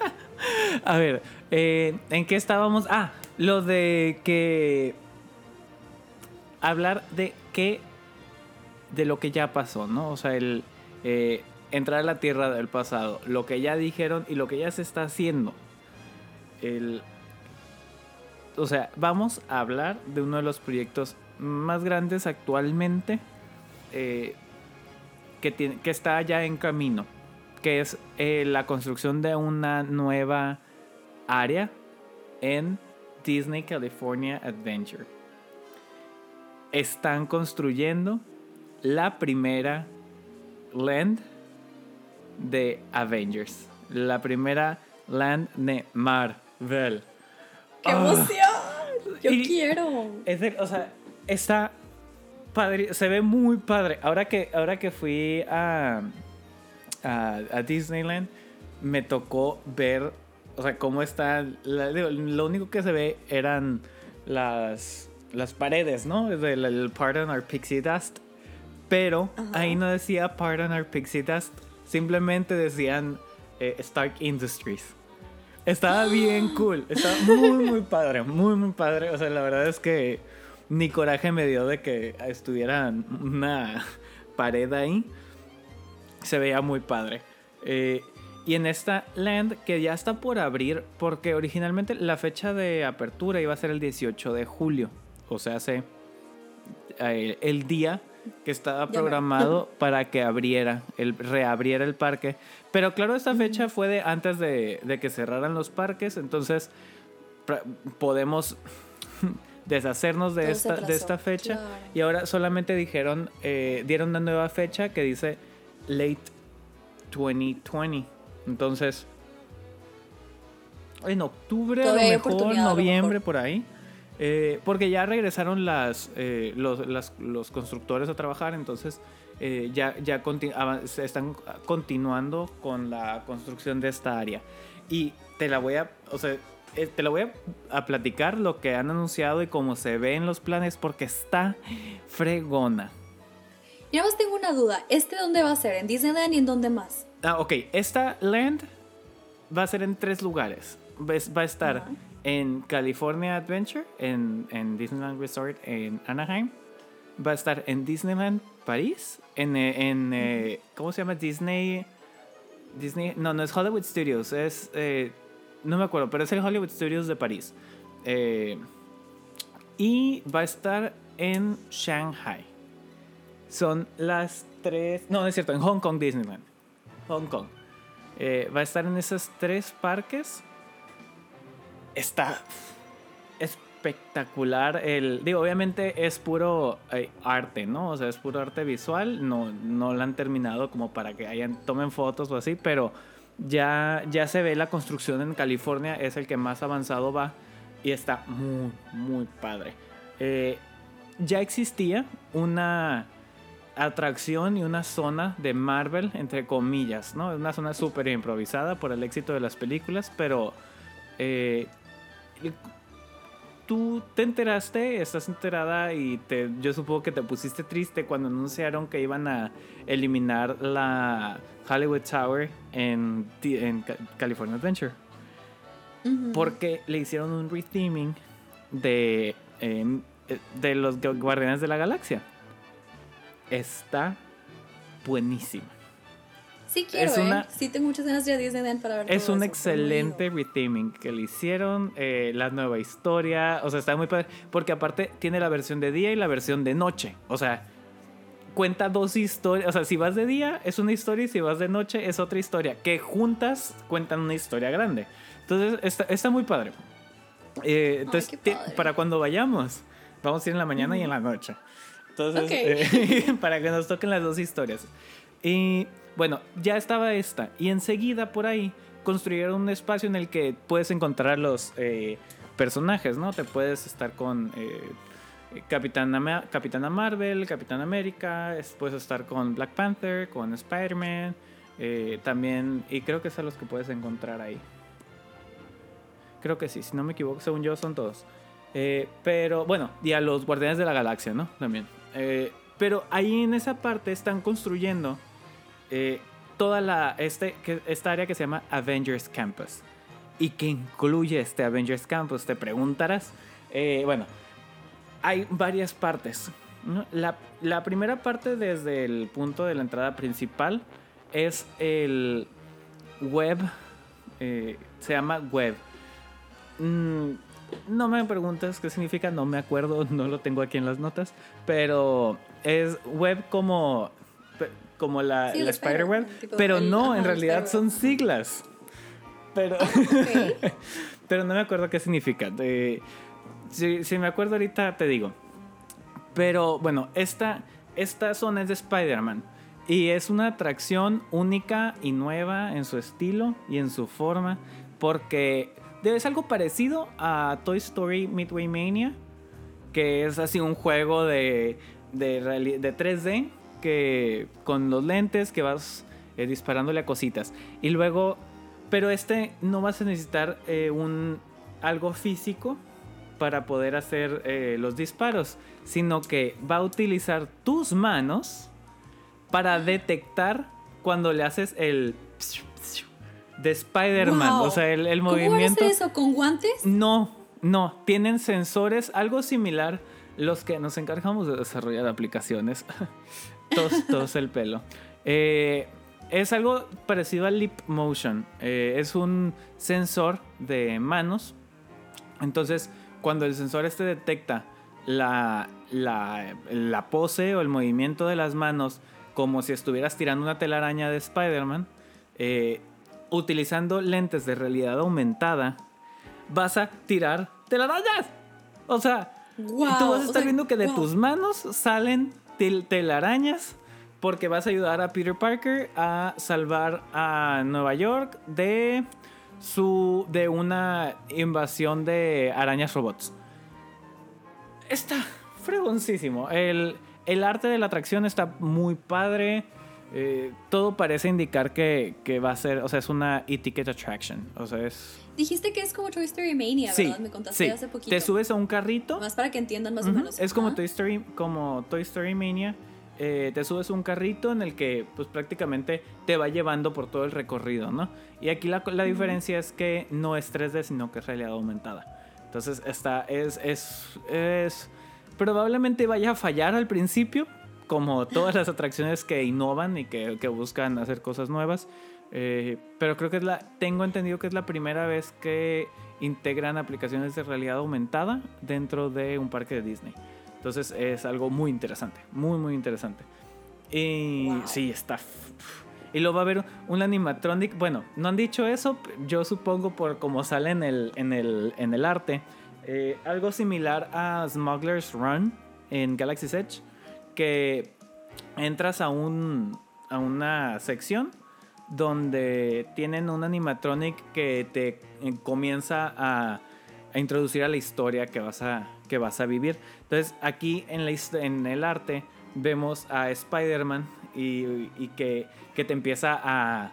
[laughs] a ver, eh, ¿en qué estábamos? Ah, lo de que... Hablar de qué... De lo que ya pasó, ¿no? O sea, el... eh, entrar a la tierra del pasado. Lo que ya dijeron y lo que ya se está haciendo. El... O sea, vamos a hablar de uno de los proyectos más grandes actualmente. eh, que, tiene, que está ya en camino, que es eh, la construcción de una nueva área en Disney California Adventure. Están construyendo la primera land de Avengers, la primera land de Marvel. ¡Qué Ah. emoción! Yo Y- quiero. Es de- o sea, está padre, se ve muy padre. Ahora que, ahora que fui a, a, a Disneyland, me tocó ver, o sea, cómo está. la- digo, lo único que se ve eran las, las paredes, ¿no? Del el Pardon Our Pixie Dust. Pero ahí no decía Pardon Our Pixie Dust, simplemente decían eh, Stark Industries. Estaba [gasps] bien cool. Estaba muy, muy padre. Muy, muy padre. O sea, la verdad es que ni coraje me dio de que estuviera una pared ahí. Se veía muy padre. Eh, y en esta land que ya está por abrir, porque originalmente la fecha de apertura iba a ser el 18 de julio. O sea, hace eh, el día que estaba programado [laughs] para que abriera, el, reabriera el parque. Pero claro, esta fecha fue de antes de, de que cerraran los parques, entonces podemos [laughs] deshacernos de Todo esta, de esta fecha. claro. Y ahora solamente dijeron, eh, dieron una nueva fecha que dice late 2020. Entonces, en octubre, a lo mejor, oportunidad, a lo noviembre, mejor. por ahí. Eh, porque ya regresaron las, eh, los, las- los constructores a trabajar, entonces eh, ya, se están continuando con la construcción de esta área. Y te la voy a, o sea, te la voy a, a platicar lo que han anunciado y cómo se ve en los planes porque está fregona. Y nada más tengo una duda. ¿Este dónde va a ser? ¿En Disneyland y en dónde más? Ah, ok. Esta land va a ser en tres lugares. Va a estar. En California Adventure, en, en Disneyland Resort en Anaheim. Va a estar en Disneyland París, en, eh, en eh, ¿cómo se llama? Disney, Disney, no, no es Hollywood Studios, es, eh, no me acuerdo, pero es el Hollywood Studios de París. Eh, y va a estar en Shanghai. Son las tres, no, no es cierto, en Hong Kong Disneyland. Hong Kong. Va a estar en esos tres parques. Está espectacular. El, digo, obviamente es puro eh, arte, ¿no? O sea, es puro arte visual. No, no lo han terminado como para que hayan, tomen fotos o así, pero ya, ya se ve la construcción en California. Es el que más avanzado va y está muy, muy padre. eh, ya existía una atracción y una zona de Marvel, entre comillas, ¿no? Una zona súper improvisada por el éxito de las películas, pero eh, tú te enteraste, estás enterada y te, yo supongo que te pusiste triste cuando anunciaron que iban a eliminar la Hollywood Tower en, California Adventure. Porque le hicieron un retheming de, em, eh, de los Gu- Guardianes de la Galaxia. Está buenísimo. Sí quiero, Es una- ¿eh? Sí tengo muchas ganas de ir a Disneyland para ver Es todo un eso, excelente retheming que le hicieron, eh, la nueva historia, o sea, está muy padre, porque aparte tiene la versión de día y la versión de noche, o sea, cuenta dos historias, o sea, si vas de día es una historia y si vas de noche es otra historia, que juntas cuentan una historia grande. Entonces, está, está muy padre. Eh, entonces, ti- padre. para cuando vayamos, vamos a ir en la mañana y en la noche. Entonces, Ok. eh, [laughs] para que nos toquen las dos historias. Y bueno, ya estaba esta. Y enseguida por ahí construyeron un espacio en el que puedes encontrar los eh, personajes, ¿no? Te puedes estar con eh, Capitana, Capitana Marvel, Capitán América, es- puedes estar con Black Panther, con Spider-Man, eh, también, y creo que son los que puedes encontrar ahí. Creo que sí, si no me equivoco, según yo son todos. Eh, pero bueno, y a los Guardianes de la Galaxia, ¿no? También. Pero ahí en esa parte están construyendo eh, toda la este, esta área que se llama Avengers Campus. ¿Y que incluye este Avengers Campus? Te preguntarás. Eh, bueno, hay varias partes. La, la primera parte desde el punto de la entrada principal es el web. eh, se llama web. Mm, no me preguntes qué significa, no me acuerdo, [laughs] no lo tengo aquí en las notas, pero es web como, como la, Sí, la Spider-Web, Spider-Man, tipo pero no, ajá, en realidad son siglas. Pero, Ok. [laughs] pero no me acuerdo qué significa. Eh, si, si me acuerdo ahorita te digo. Pero bueno, esta, esta zona es de Spider-Man. Y es una atracción única y nueva en su estilo y en su forma. Porque es algo parecido a Toy Story Midway Mania. Que es así un juego de, de, de 3D. Que con los lentes que vas eh, disparándole a cositas. Y luego... Pero este no vas a necesitar eh, un, algo físico para poder hacer eh, los disparos, sino que va a utilizar tus manos para detectar cuando le haces el de Spider-Man, Wow. o sea, el, el ¿Cómo movimiento. hacer eso? ¿Con guantes? No, no, tienen sensores, algo similar los que nos encargamos de desarrollar aplicaciones. [laughs] todos, todos el pelo. Eh, es algo parecido al Leap Motion. Eh, es un sensor de manos. Entonces, cuando el sensor este detecta la, la, la pose o el movimiento de las manos como si estuvieras tirando una telaraña de Spider-Man, eh, utilizando lentes de realidad aumentada, vas a tirar telarañas. O sea, Wow, y tú vas a o estar sea, viendo que de wow. tus manos salen tel- telarañas porque vas a ayudar a Peter Parker a salvar a Nueva York de su de una invasión de arañas robots. Está fregoncísimo. El, el arte de la atracción está muy padre. Eh, todo parece indicar que, que va a ser, o sea, es una e-ticket attraction. O sea, es... Dijiste que es como Toy Story Mania, Sí, ¿verdad? Me contaste sí. hace poquito. Te subes a un carrito. Más para que entiendan más o Ujú, menos. Es como. Toy Story, como Toy Story Mania. Eh, te subes a un carrito en el que pues prácticamente te va llevando por todo el recorrido, ¿no? Y aquí la, la diferencia es que no es 3D, sino que es realidad aumentada. Entonces está, es, es, es, probablemente vaya a fallar al principio, como todas las atracciones que innovan y que, que buscan hacer cosas nuevas. Eh, pero creo que es la, tengo entendido que es la primera vez que integran aplicaciones de realidad aumentada dentro de un parque de Disney. Entonces es algo muy interesante, muy, muy interesante. Y Wow. sí, está. Y luego va a haber un animatronic. Bueno, no han dicho eso, yo supongo por cómo sale en el, en el, en el arte. eh, algo similar a Smuggler's Run en Galaxy's Edge. Que entras a, un, a una sección donde tienen un animatronic que te eh, comienza a, a introducir a la historia que vas a, que vas a vivir. Entonces aquí en, la, en el arte vemos a Spider-Man y, y que, que te empieza a,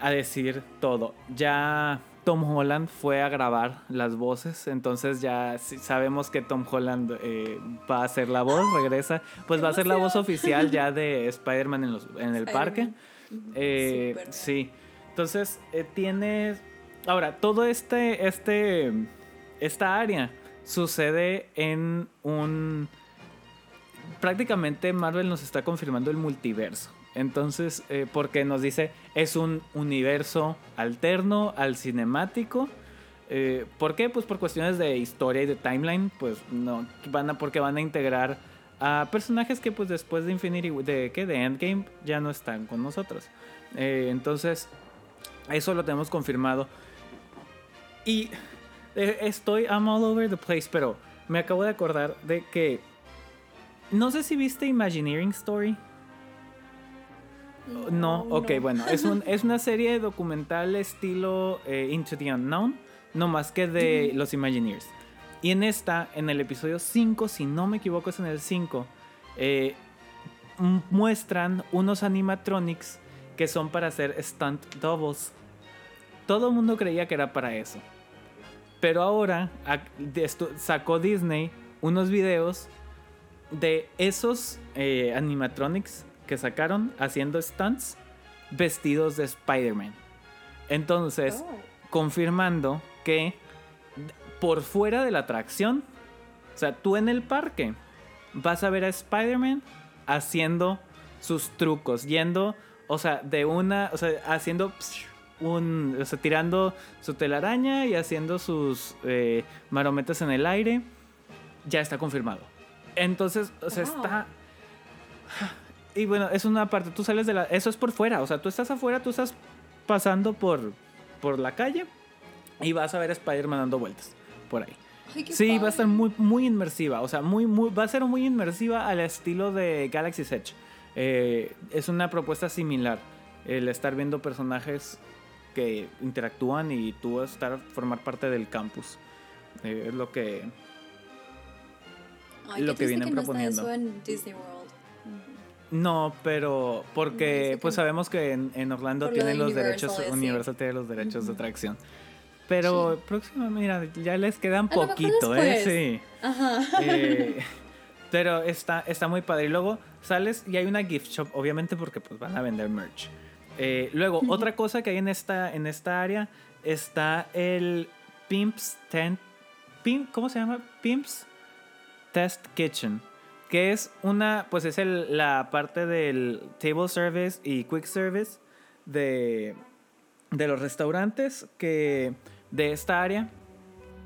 a decir todo. Ya Tom Holland fue a grabar las voces, entonces ya sabemos que Tom Holland eh, va a hacer la voz, regresa, pues ¡Qué va a ser la voz oficial ya [laughs] de Spider-Man en, los- en el parque. Eh, sí, entonces eh, tienes... Ahora, todo este, este, esta área sucede en un... Prácticamente Marvel nos está confirmando el multiverso. Entonces, eh, porque nos dice, es un universo alterno al cinemático. Eh, ¿Por qué? Pues por cuestiones de historia y de timeline, pues no, van a, porque van a integrar a personajes que pues después de Infinity, de ¿qué? De Endgame ya no están con nosotros. Eh, entonces, eso lo tenemos confirmado. Y eh, estoy, I'm all over the place, pero me acabo de acordar de que, no sé si viste Imagineering Story. No, ok, no. bueno, es, un, es una serie documental estilo eh, Into the Unknown, no más que de [laughs] los Imagineers. Y en esta, en el episodio 5, si no me equivoco es en el 5, eh, muestran unos animatronics que son para hacer stunt doubles. Todo el mundo creía que era para eso. Pero ahora sacó Disney unos videos de esos eh, animatronics que sacaron haciendo stunts vestidos de Spider-Man. Entonces, Oh. confirmando que por fuera de la atracción, o sea, tú en el parque vas a ver a Spider-Man haciendo sus trucos, yendo, o sea, de una, o sea, haciendo un, o sea, tirando su telaraña y haciendo sus eh, marometas en el aire, ya está confirmado. Entonces, o sea, Wow. está... Y bueno, es una parte, tú sales de la... Eso es por fuera, o sea, tú estás afuera, tú estás pasando por, por la calle y vas a ver a Spider-Man dando vueltas por ahí. Ay, Sí, va a estar muy, muy inmersiva. O sea, muy, muy, va a ser muy inmersiva al estilo de Galaxy's Edge. Eh, es una propuesta similar. El estar viendo personajes que interactúan y tú estar formar parte del campus. Eh, es lo que. Ay, lo que vienen no está proponiendo. eso en Disney World. No, pero No, porque pues que- sabemos que en, en Orlando Por lo de tienen los Universal, derechos, sí. Universal tiene los derechos de atracción. Pero próximo, mira, ya les quedan A poquito, ¿eh? Sí. Ajá. Eh, [laughs] pero está, está muy padre. Y luego sales y hay una gift shop, obviamente porque pues van a vender merch. Eh, luego, otra cosa que hay en esta, en esta área está el Pimps Tent. Pimp, ¿Cómo se llama? Pimps Test Kitchen. Que es una, pues es el- la parte del table service y quick service de, de los restaurantes que, de esta área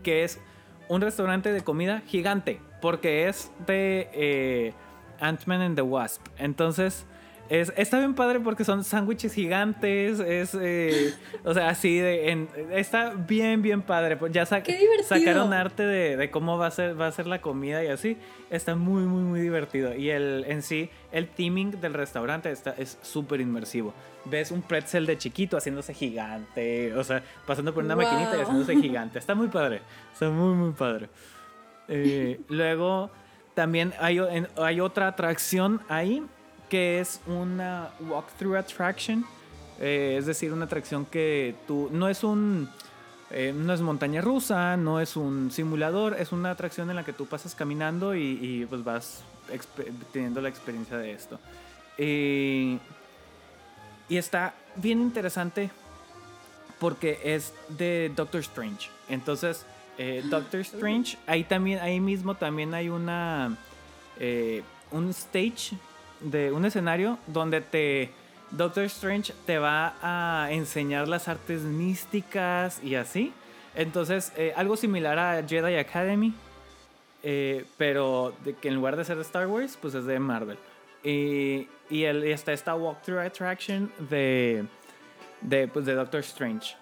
que es un restaurante de comida gigante, porque es de eh, Ant-Man and the Wasp. Entonces, es, está bien padre porque son sándwiches gigantes, es, eh, o sea, así de, en- está bien, bien padre. Pues Ya sa- ¡Qué divertido! sacaron arte de, de cómo va a, ser, va a ser la comida y así. Está muy, muy, muy divertido. Y el, en sí, el theming del restaurante está, es súper inmersivo. Ves un pretzel de chiquito haciéndose gigante, o sea, pasando por una Wow. maquinita y haciéndose gigante. Está muy padre, está muy, muy padre. Eh, luego, también hay, hay otra atracción ahí que es una walkthrough attraction. Eh, es decir, una atracción que tú no es un eh, no es montaña rusa, no es un simulador, es una atracción en la que tú pasas caminando y, y, pues vas teniendo la experiencia de esto. Eh, y está bien interesante porque es de Doctor Strange. Entonces, eh, Doctor Strange, ahí también, ahí mismo también hay una un stage de un escenario donde te Doctor Strange te va a enseñar las artes místicas y así. Entonces, eh, algo similar a Jedi Academy, eh, pero que en lugar de ser de Star Wars, pues es de Marvel. Y, y, el, y está esta walkthrough attraction de, de, pues, de Doctor Strange.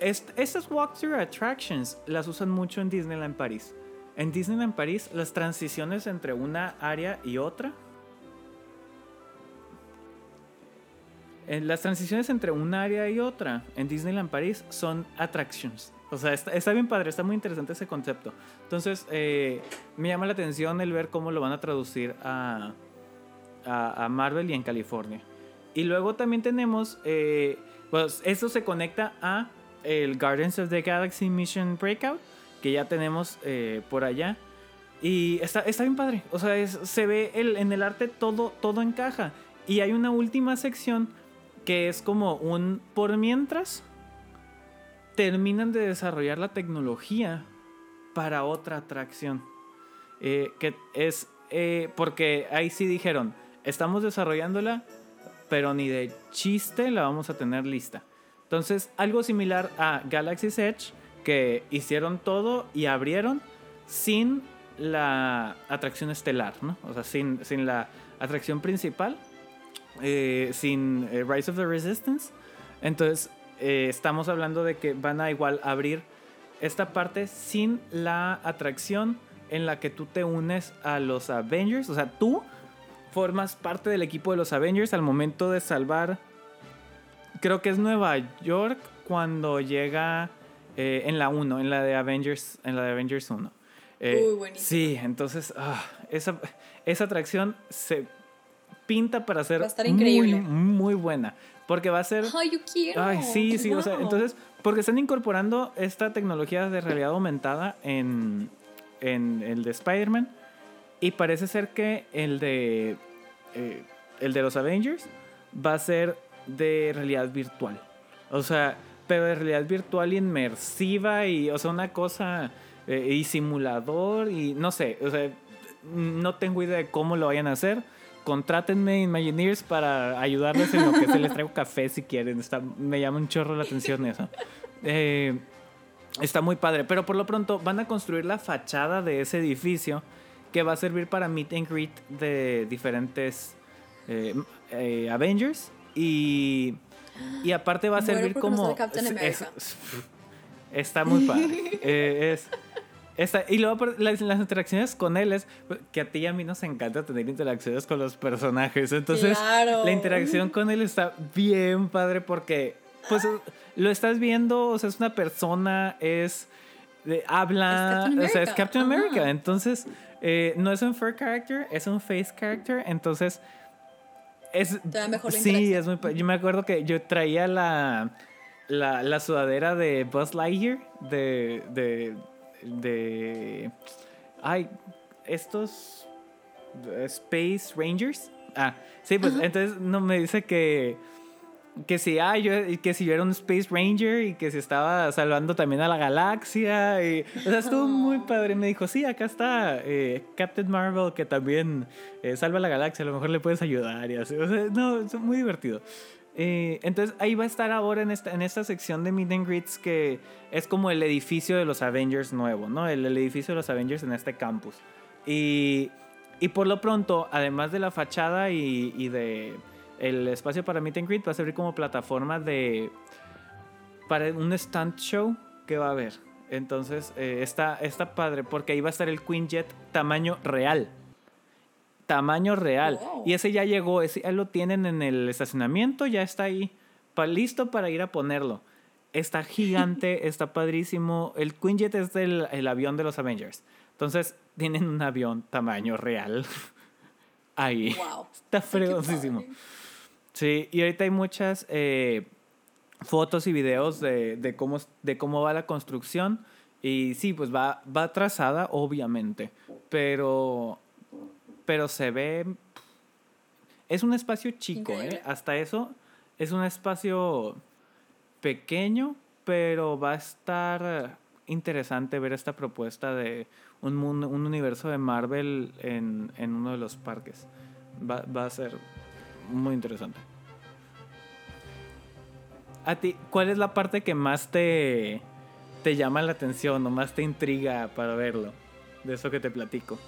Est- estas walkthrough attractions las usan mucho en Disneyland París. En Disneyland París, las transiciones entre una área y otra. Las transiciones entre una área y otra en Disneyland París son attractions. O sea, está, bien padre, está muy interesante ese concepto. Entonces, eh, me llama la atención el ver cómo lo van a traducir a, a, Marvel y en California. Y luego también tenemos, eh, pues esto se conecta a el Guardians of the Galaxy Mission Breakout, que ya tenemos eh, por allá. Y está, está bien padre. O sea, se ve el, en el arte todo, todo encaja. Y hay una última sección que es como un por mientras terminan de desarrollar la tecnología para otra atracción. Eh, que es eh, porque ahí sí dijeron, estamos desarrollándola, pero ni de chiste la vamos a tener lista. Entonces, algo similar a Galaxy's Edge, que hicieron todo y abrieron sin la atracción estelar, ¿no? O sea, sin, sin la atracción principal, eh, sin eh, Rise of the Resistance. Entonces, eh, estamos hablando de que van a igual abrir esta parte sin la atracción en la que tú te unes a los Avengers. O sea, tú formas parte del equipo de los Avengers al momento de salvar. Creo que es Nueva York cuando llega en la 1, en la de Avengers, en la de Avengers 1. Eh, Uy, buenísimo. Sí, entonces ah, esa, esa atracción se pinta para ser Va a estar muy, increíble. muy buena. Porque va a ser Ay, yo quiero. Ay, sí, sí, o sea, Wow. entonces, porque están incorporando esta tecnología de realidad aumentada en, en el de Spider-Man y parece ser que el de eh, el de los Avengers va a ser de realidad virtual. O sea, pero de realidad virtual inmersiva y, o sea, una cosa eh, y simulador y no sé, o sea, no tengo idea de cómo lo vayan a hacer. Contrátenme Imagineers para ayudarles en lo que se les traigo café si quieren. Está, me llama un chorro la atención eso. Eh, está muy padre, pero por lo pronto van a construir la fachada de ese edificio que va a servir para meet and greet de diferentes eh, eh, Avengers y, y aparte va a Muero servir no como es- es- está muy padre [laughs] es está- y luego las, las interacciones con él es que a ti y a mí nos encanta tener interacciones con los personajes. Entonces Claro. la interacción con él está bien padre porque pues lo estás viendo o sea es una persona es de- habla Es o sea es Captain. America. Entonces eh, no es un fur character es un face character. Entonces es Te da mejor sí es muy yo me acuerdo que yo traía la la, la sudadera de Buzz Lightyear de de de ay estos eh, Space Rangers. Ah sí pues entonces no me dice que que si ah, yo que si yo era un Space Ranger y que si estaba salvando también a la galaxia y o sea estuvo muy padre. Me dijo sí acá está eh, Captain Marvel que también eh, salva a la galaxia a lo mejor le puedes ayudar y así o sea no es muy divertido Eh, entonces ahí va a estar ahora en esta, en esta sección de Meet and Greets que es como el edificio de los Avengers nuevo, ¿no? El, edificio de los Avengers en este campus. Y, y por lo pronto, además de la fachada y, y de el espacio para Meet and Greet, va a servir como plataforma de para un stunt show que va a haber. Entonces eh, está, está padre porque ahí va a estar el Quinjet tamaño real. Tamaño real. Wow. Y ese ya llegó, ese ya lo tienen en el estacionamiento, ya está ahí, pa- listo para ir a ponerlo. Está gigante, [laughs] está padrísimo. El Quinjet es el, el avión de los Avengers. Entonces tienen un avión tamaño real [laughs] ahí. Wow. Está fregoncísimo. padre. Sí, y ahorita hay muchas eh, fotos y videos de, de cómo, de cómo va la construcción. Y sí, pues va, va atrasada, obviamente. Pero, pero se ve... Es un espacio chico, ¿eh? Hasta eso es un espacio pequeño, pero va a estar interesante ver esta propuesta de un, mundo, un universo de Marvel en, en uno de los parques. Va, va a ser muy interesante. A ti, ¿cuál es la parte que más te, te llama la atención o más te intriga para verlo? De eso que te platico.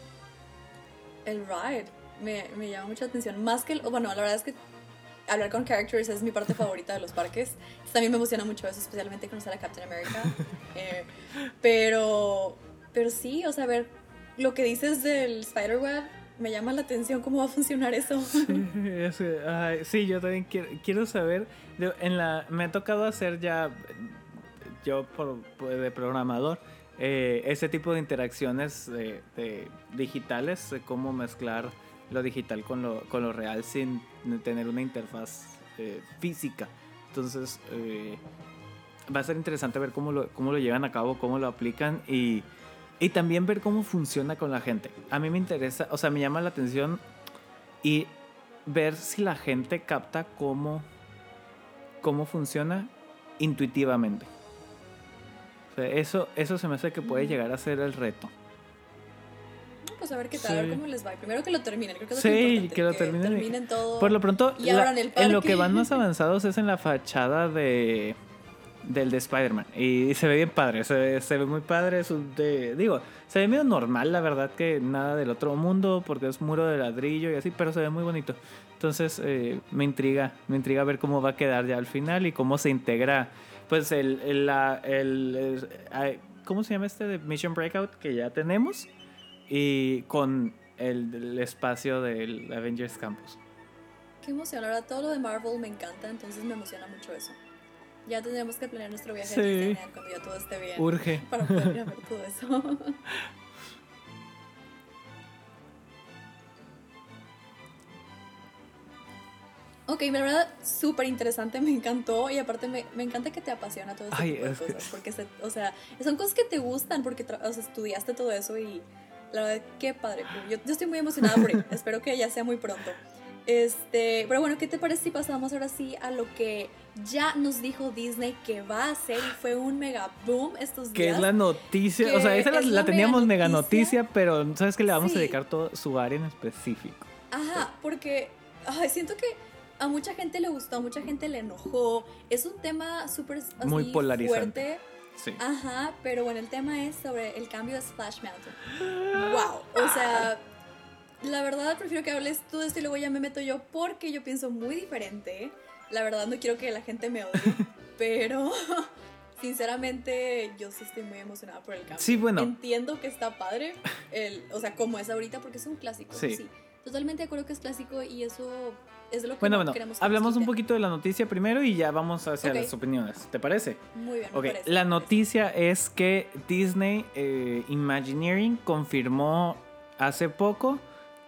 El ride me, me llama mucha atención. Más que el. Bueno, la verdad es que hablar con characters es mi parte favorita de los parques. También me emociona mucho eso, especialmente conocer a Captain America. [laughs] Eh, pero. Pero sí, o sea, ver lo que dices del Spiderweb me llama la atención cómo va a funcionar eso. [laughs] Es, ay, sí, yo también quiero, quiero saber. En la, me ha tocado hacer ya yo por, por- de programador, eh, ese tipo de interacciones de digitales, de cómo mezclar lo digital con lo, con lo real sin tener una interfaz eh, física. Entonces, eh, va a ser interesante ver cómo lo, cómo lo llevan a cabo, cómo lo aplican y, y también ver cómo funciona con la gente. A mí me interesa, o sea, me llama la atención y ver si la gente capta cómo, cómo funciona intuitivamente. O sea, eso, eso se me hace que puede llegar a ser el reto. Pues a ver qué tal, a ver Sí. cómo les va. Primero que lo terminen, creo que es Sí, que lo terminen y- terminen todo. Por lo pronto, y la- el en lo que van más [laughs] avanzados es en la fachada de del de Spider-Man. Y se ve bien padre, se, ve- se ve muy padre. es un de, digo, se ve medio normal, la verdad, que nada del otro mundo, porque es muro de ladrillo y así, pero se ve muy bonito. Entonces, eh, me intriga, me intriga ver cómo va a quedar ya al final y cómo se integra, pues, el, el, la- el- el- ay, ¿cómo se llama este de Mission Breakout que ya tenemos? Y con el, espacio del Avengers Campus. Qué emoción, verdad, todo lo de Marvel me encanta, entonces me emociona mucho eso. Ya tendremos que planear nuestro viaje Sí. a Disneyland cuando ya todo esté bien. Urge. Para poder ver todo eso. [laughs] Ok, la verdad, súper interesante, me encantó y aparte me, me encanta que te apasiona todo este Ay, tipo de es que- cosas, porque, se- o sea, son cosas que te gustan porque tra- o sea, estudiaste todo eso y la verdad, qué padre. Yo, yo estoy muy emocionada por ello, [laughs] espero que ya sea muy pronto. Este, pero bueno, ¿qué te parece si pasamos ahora sí a lo que ya nos dijo Disney que va a hacer y fue un mega boom estos Que días? es la noticia, que o sea, esa la, es la la teníamos mega noticia, noticia. pero sabes que le vamos Sí. a dedicar todo su área en específico. Ajá, porque ay, siento que a mucha gente le gustó, a mucha gente le enojó. Es un tema súper Muy polarizante. fuerte. Sí. Ajá, pero bueno, el tema es sobre el cambio de Splash Mountain. Wow, o sea, la verdad prefiero que hables tú de esto y luego ya me meto yo porque yo pienso muy diferente. La verdad no quiero que la gente me odie, [laughs] pero [laughs] sinceramente yo sí estoy muy emocionada por el cambio. Sí, bueno. Entiendo que está padre, el, o sea, como es ahorita porque es un clásico. Sí. Sí. Totalmente de acuerdo que es clásico y eso es de lo que Bueno, no bueno, queremos que hablamos un poquito de la noticia primero y ya vamos hacia Ok. las opiniones. ¿Te parece? Muy bien, me Ok, parece, la me parece. noticia es que Disney eh, Imagineering confirmó hace poco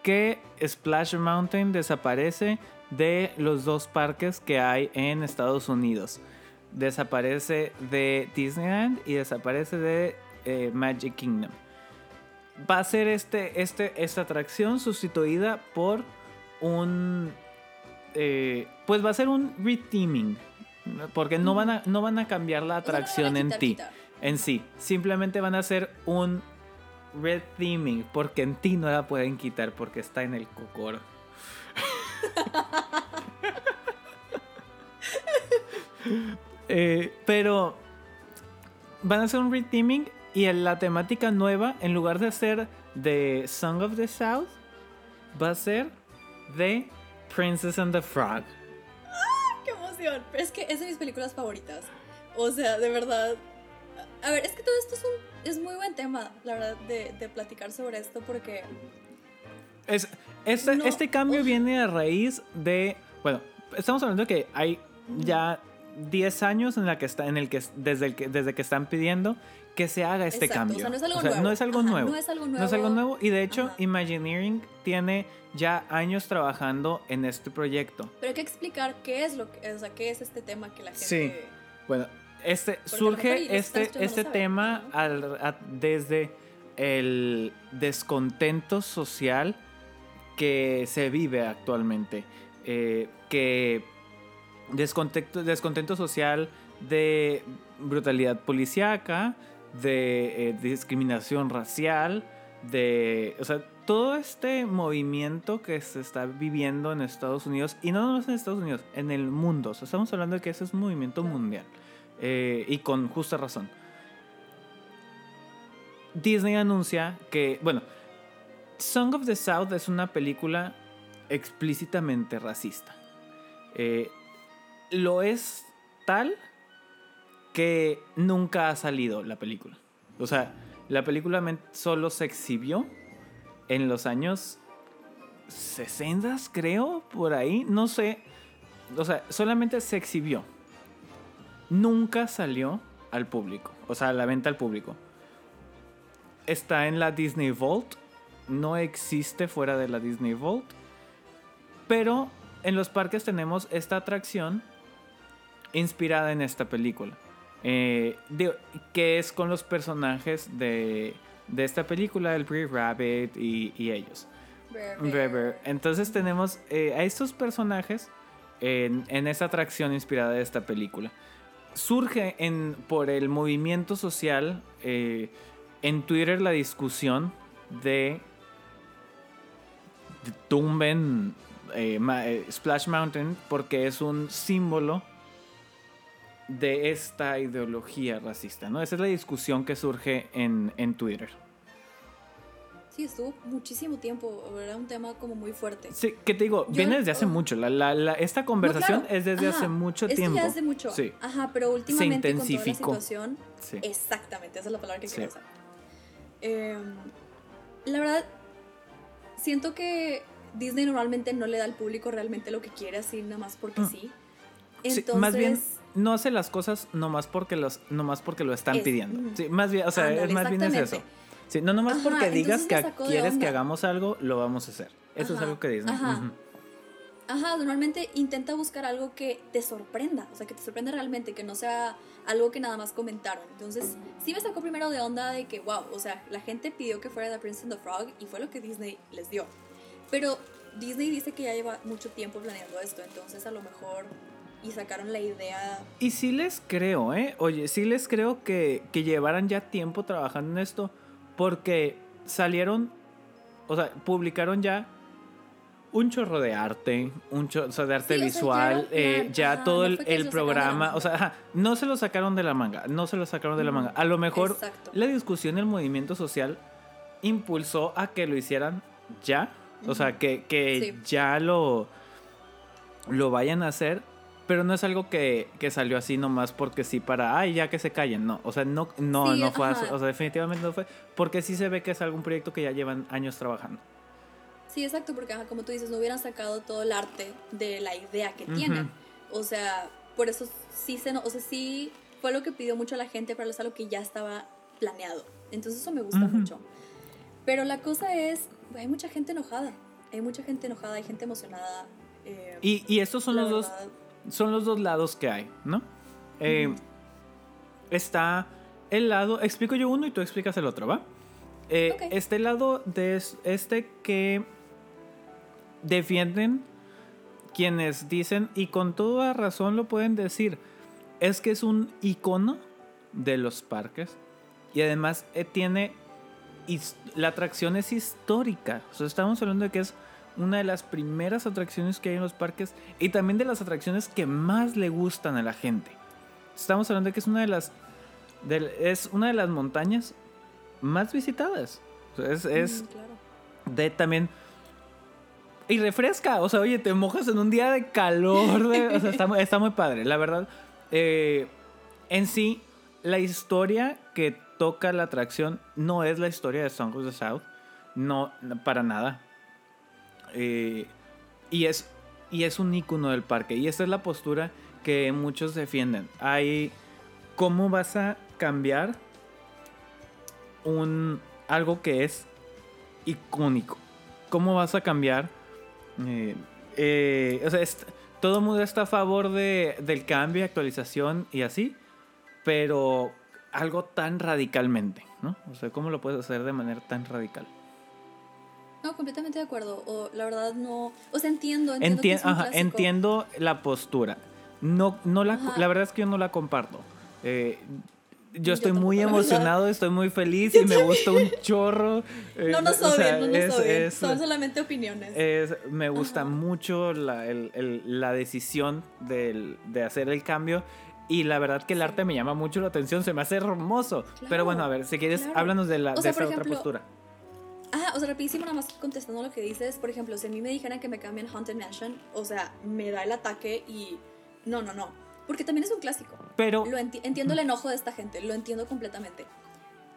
que Splash Mountain desaparece de los dos parques que hay en Estados Unidos. Desaparece de Disneyland y desaparece de eh, Magic Kingdom. Va a ser este, este, esta atracción sustituida por un... eh, pues va a ser un retheming. ¿no? Porque no van a, no van a cambiar la no atracción en ti. quitar. En sí. Simplemente van a hacer un retheming. Porque en ti no la pueden quitar porque está en el cocoro. [laughs] Eh, pero van a hacer un retheming y en la temática nueva, en lugar de ser de Song of the South, va a ser de Princess and the Frog. ¡Qué emoción! Pero es que es de mis películas favoritas. O sea, de verdad. A ver, es que todo esto es un es muy buen tema, la verdad, de, de platicar sobre esto porque. Es, este, No, este cambio uf. viene a raíz de. Bueno, estamos hablando de que hay ya 10 años en, la que está, en el que, desde, el que, desde que están pidiendo que se haga este Exacto, cambio. o sea, no es algo O sea, nuevo. no es algo Ajá, nuevo. no es algo No es algo nuevo. Y de hecho, Ajá. Imagineering tiene ya años trabajando en este proyecto. Pero hay que explicar qué es lo que, o sea, qué es este tema que la gente. Sí. Bueno, este, surge este, no este tema ¿no? al- a- desde el descontento social que se vive actualmente. Eh, que descontento, descontento social de brutalidad policíaca, de eh, discriminación racial, de... O sea, todo este movimiento que se está viviendo en Estados Unidos, y no nomás en Estados Unidos, en el mundo. O sea, estamos hablando de que ese es un movimiento mundial. eh, y con justa razón. Disney anuncia que, bueno, Song of the South es una película explícitamente racista. Eh, lo es tal que nunca ha salido la película. O sea, la película solo se exhibió en los años 60, creo, por ahí, no sé. O sea, solamente se exhibió. Nunca salió al público, o sea, a la venta al público. Está en la Disney Vault, no existe fuera de la Disney Vault, pero en los parques tenemos esta atracción inspirada en esta película, eh, que es con los personajes de, de esta película, el Brie Rabbit y, y ellos. Rare. Entonces tenemos eh, a estos personajes en, en esta atracción inspirada de esta película. Surge en, por el movimiento social eh, en Twitter la discusión de, de tumben eh, Splash Mountain porque es un símbolo de esta ideología racista, ¿no? Esa es la discusión que surge en, en Twitter. Sí, estuvo muchísimo tiempo. Era un tema como muy fuerte. Sí, ¿qué te digo? Yo- Viene desde hace oh. mucho. La, la- la- esta conversación No, claro. es desde Ajá. hace mucho tiempo. ya hace mucho. Sí. Ajá, pero últimamente con toda la intensificó. situación. Sí. Exactamente, esa es la palabra que Sí. quiero usar. Em, la verdad, siento que Disney normalmente no le da al público realmente lo que quiere así nada más porque Mm. sí. Sí, Entonces, más bien no hace las cosas nomás porque los nomás porque lo están Es- pidiendo. ujú. Sí, más bien, o sea, Ándale, más bien es eso. Sí, no nomás Ajá, porque digas que quieres que hagamos algo, lo vamos a hacer. Eso es algo que Disney. ajá. Ajá, normalmente intenta buscar algo que te sorprenda, o sea, que te sorprenda realmente, que no sea algo que nada más comentaron. Entonces, sí me sacó primero de onda de que, wow, o sea, la gente pidió que fuera The Prince and the Frog y fue lo que Disney les dio. Pero Disney dice que ya lleva mucho tiempo planeando esto, entonces a lo mejor y sacaron la idea. Y sí les creo, ¿eh? Oye, sí les creo que, que llevaran ya tiempo trabajando en esto. Porque salieron, o sea, publicaron ya un chorro de arte, un chorro o sea, de arte Sí, o sea, visual, ya eh, ajá, todo no el, programa, o sea, ajá, no se lo sacaron de la manga, no se lo sacaron de la manga. A lo mejor Exacto. la discusión y el movimiento social impulsó a que lo hicieran ya, o sea, que, que Sí. ya lo, lo vayan a hacer, pero no es algo que, que salió así nomás porque sí para, ay, ya que se callen, no, o sea, no, no, Sí, no fue así, ajá. o sea, definitivamente no fue, porque sí se ve que es algún proyecto que ya llevan años trabajando. Sí, exacto, porque ajá, como tú dices, no hubieran sacado todo el arte de la idea que tienen. O sea, por eso sí se o sea, sí fue lo que pidió mucho la gente, pero es algo que ya estaba planeado. Entonces eso me gusta mucho. Pero la cosa es, hay mucha gente enojada. Hay mucha gente enojada, hay gente emocionada. eh, Y, y estos son los dos, son los dos lados que hay, ¿no? Eh, Está el lado, explico yo uno y tú explicas el otro, ¿va? Eh. Este lado de es- este que defienden quienes dicen, y con toda razón lo pueden decir, es que es un icono de los parques y además eh, tiene la atracción es histórica. O sea, estamos hablando de que es una de las primeras atracciones que hay en los parques y también de las atracciones que más le gustan a la gente. Estamos hablando de que es una de las es una de las montañas más visitadas. O sea, es, es mm, claro. de también y refresca, o sea, oye, te mojas en un día de calor, de- o sea, está, muy- está muy padre, la verdad. eh, en sí, la historia que toca la atracción no es la historia de Song of the South, no, para nada. Eh, y, es, y es un icono del parque, y esta es la postura que muchos defienden. ¿cómo vas a cambiar un, algo que es icónico? ¿Cómo vas a cambiar? Eh, eh, o sea, todo el mundo está a favor de, del cambio, actualización y así, pero algo tan radicalmente, ¿no? O sea, ¿cómo lo puedes hacer de manera tan radical? No, completamente de acuerdo. O la verdad no, o sea, entiendo, entiendo que es un ajá, entiendo la postura. No, no la, Ajá. la verdad es que yo no la comparto. Eh, yo Yo estoy tampoco, muy [laughs] emocionado, estoy muy feliz y me gusta un chorro. eh, No nos o sea, no nos es- es- Son solamente opiniones. es- me gusta Ajá. mucho la, el- el- la decisión del- de hacer el cambio. Y la verdad que el arte me llama mucho la atención, se me hace hermoso. Pero Claro, bueno, a ver, si quieres, claro. háblanos de, la, O de sea, esa por otra ejemplo, postura. Ajá, o sea, rapidísimo nada más contestando lo que dices. Por ejemplo, si a mí me dijeran que me cambien Haunted Mansion, o sea, me da el ataque y... No, no, no. Porque también es un clásico. Pero Lo enti- entiendo el enojo de esta gente, lo entiendo completamente.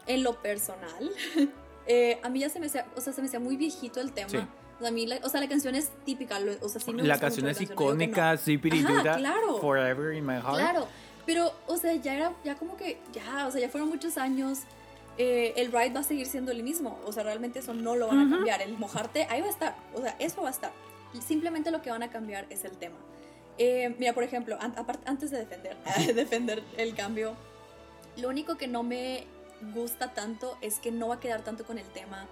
En lo personal, [laughs] eh, a mí ya se me hacía, o sea, se me hacía muy viejito el tema. Sí. O sea, a mí la, o sea, la canción es típica, lo- o sea, sí me la gusta canción mucho es la canción, no icónica, Zippity claro. Forever in My Heart. Claro. Pero, o sea, ya era, ya como que, ya, o sea, ya fueron muchos años. Eh, el ride va a seguir siendo el mismo. O sea, realmente eso no lo van a cambiar. El mojarte, ahí va a estar. O sea, eso va a estar. Simplemente lo que van a cambiar es el tema. Eh, mira, por ejemplo, an- antes de defender, [laughs] defender el cambio, lo único que no me gusta tanto es que no va a quedar tanto con el tema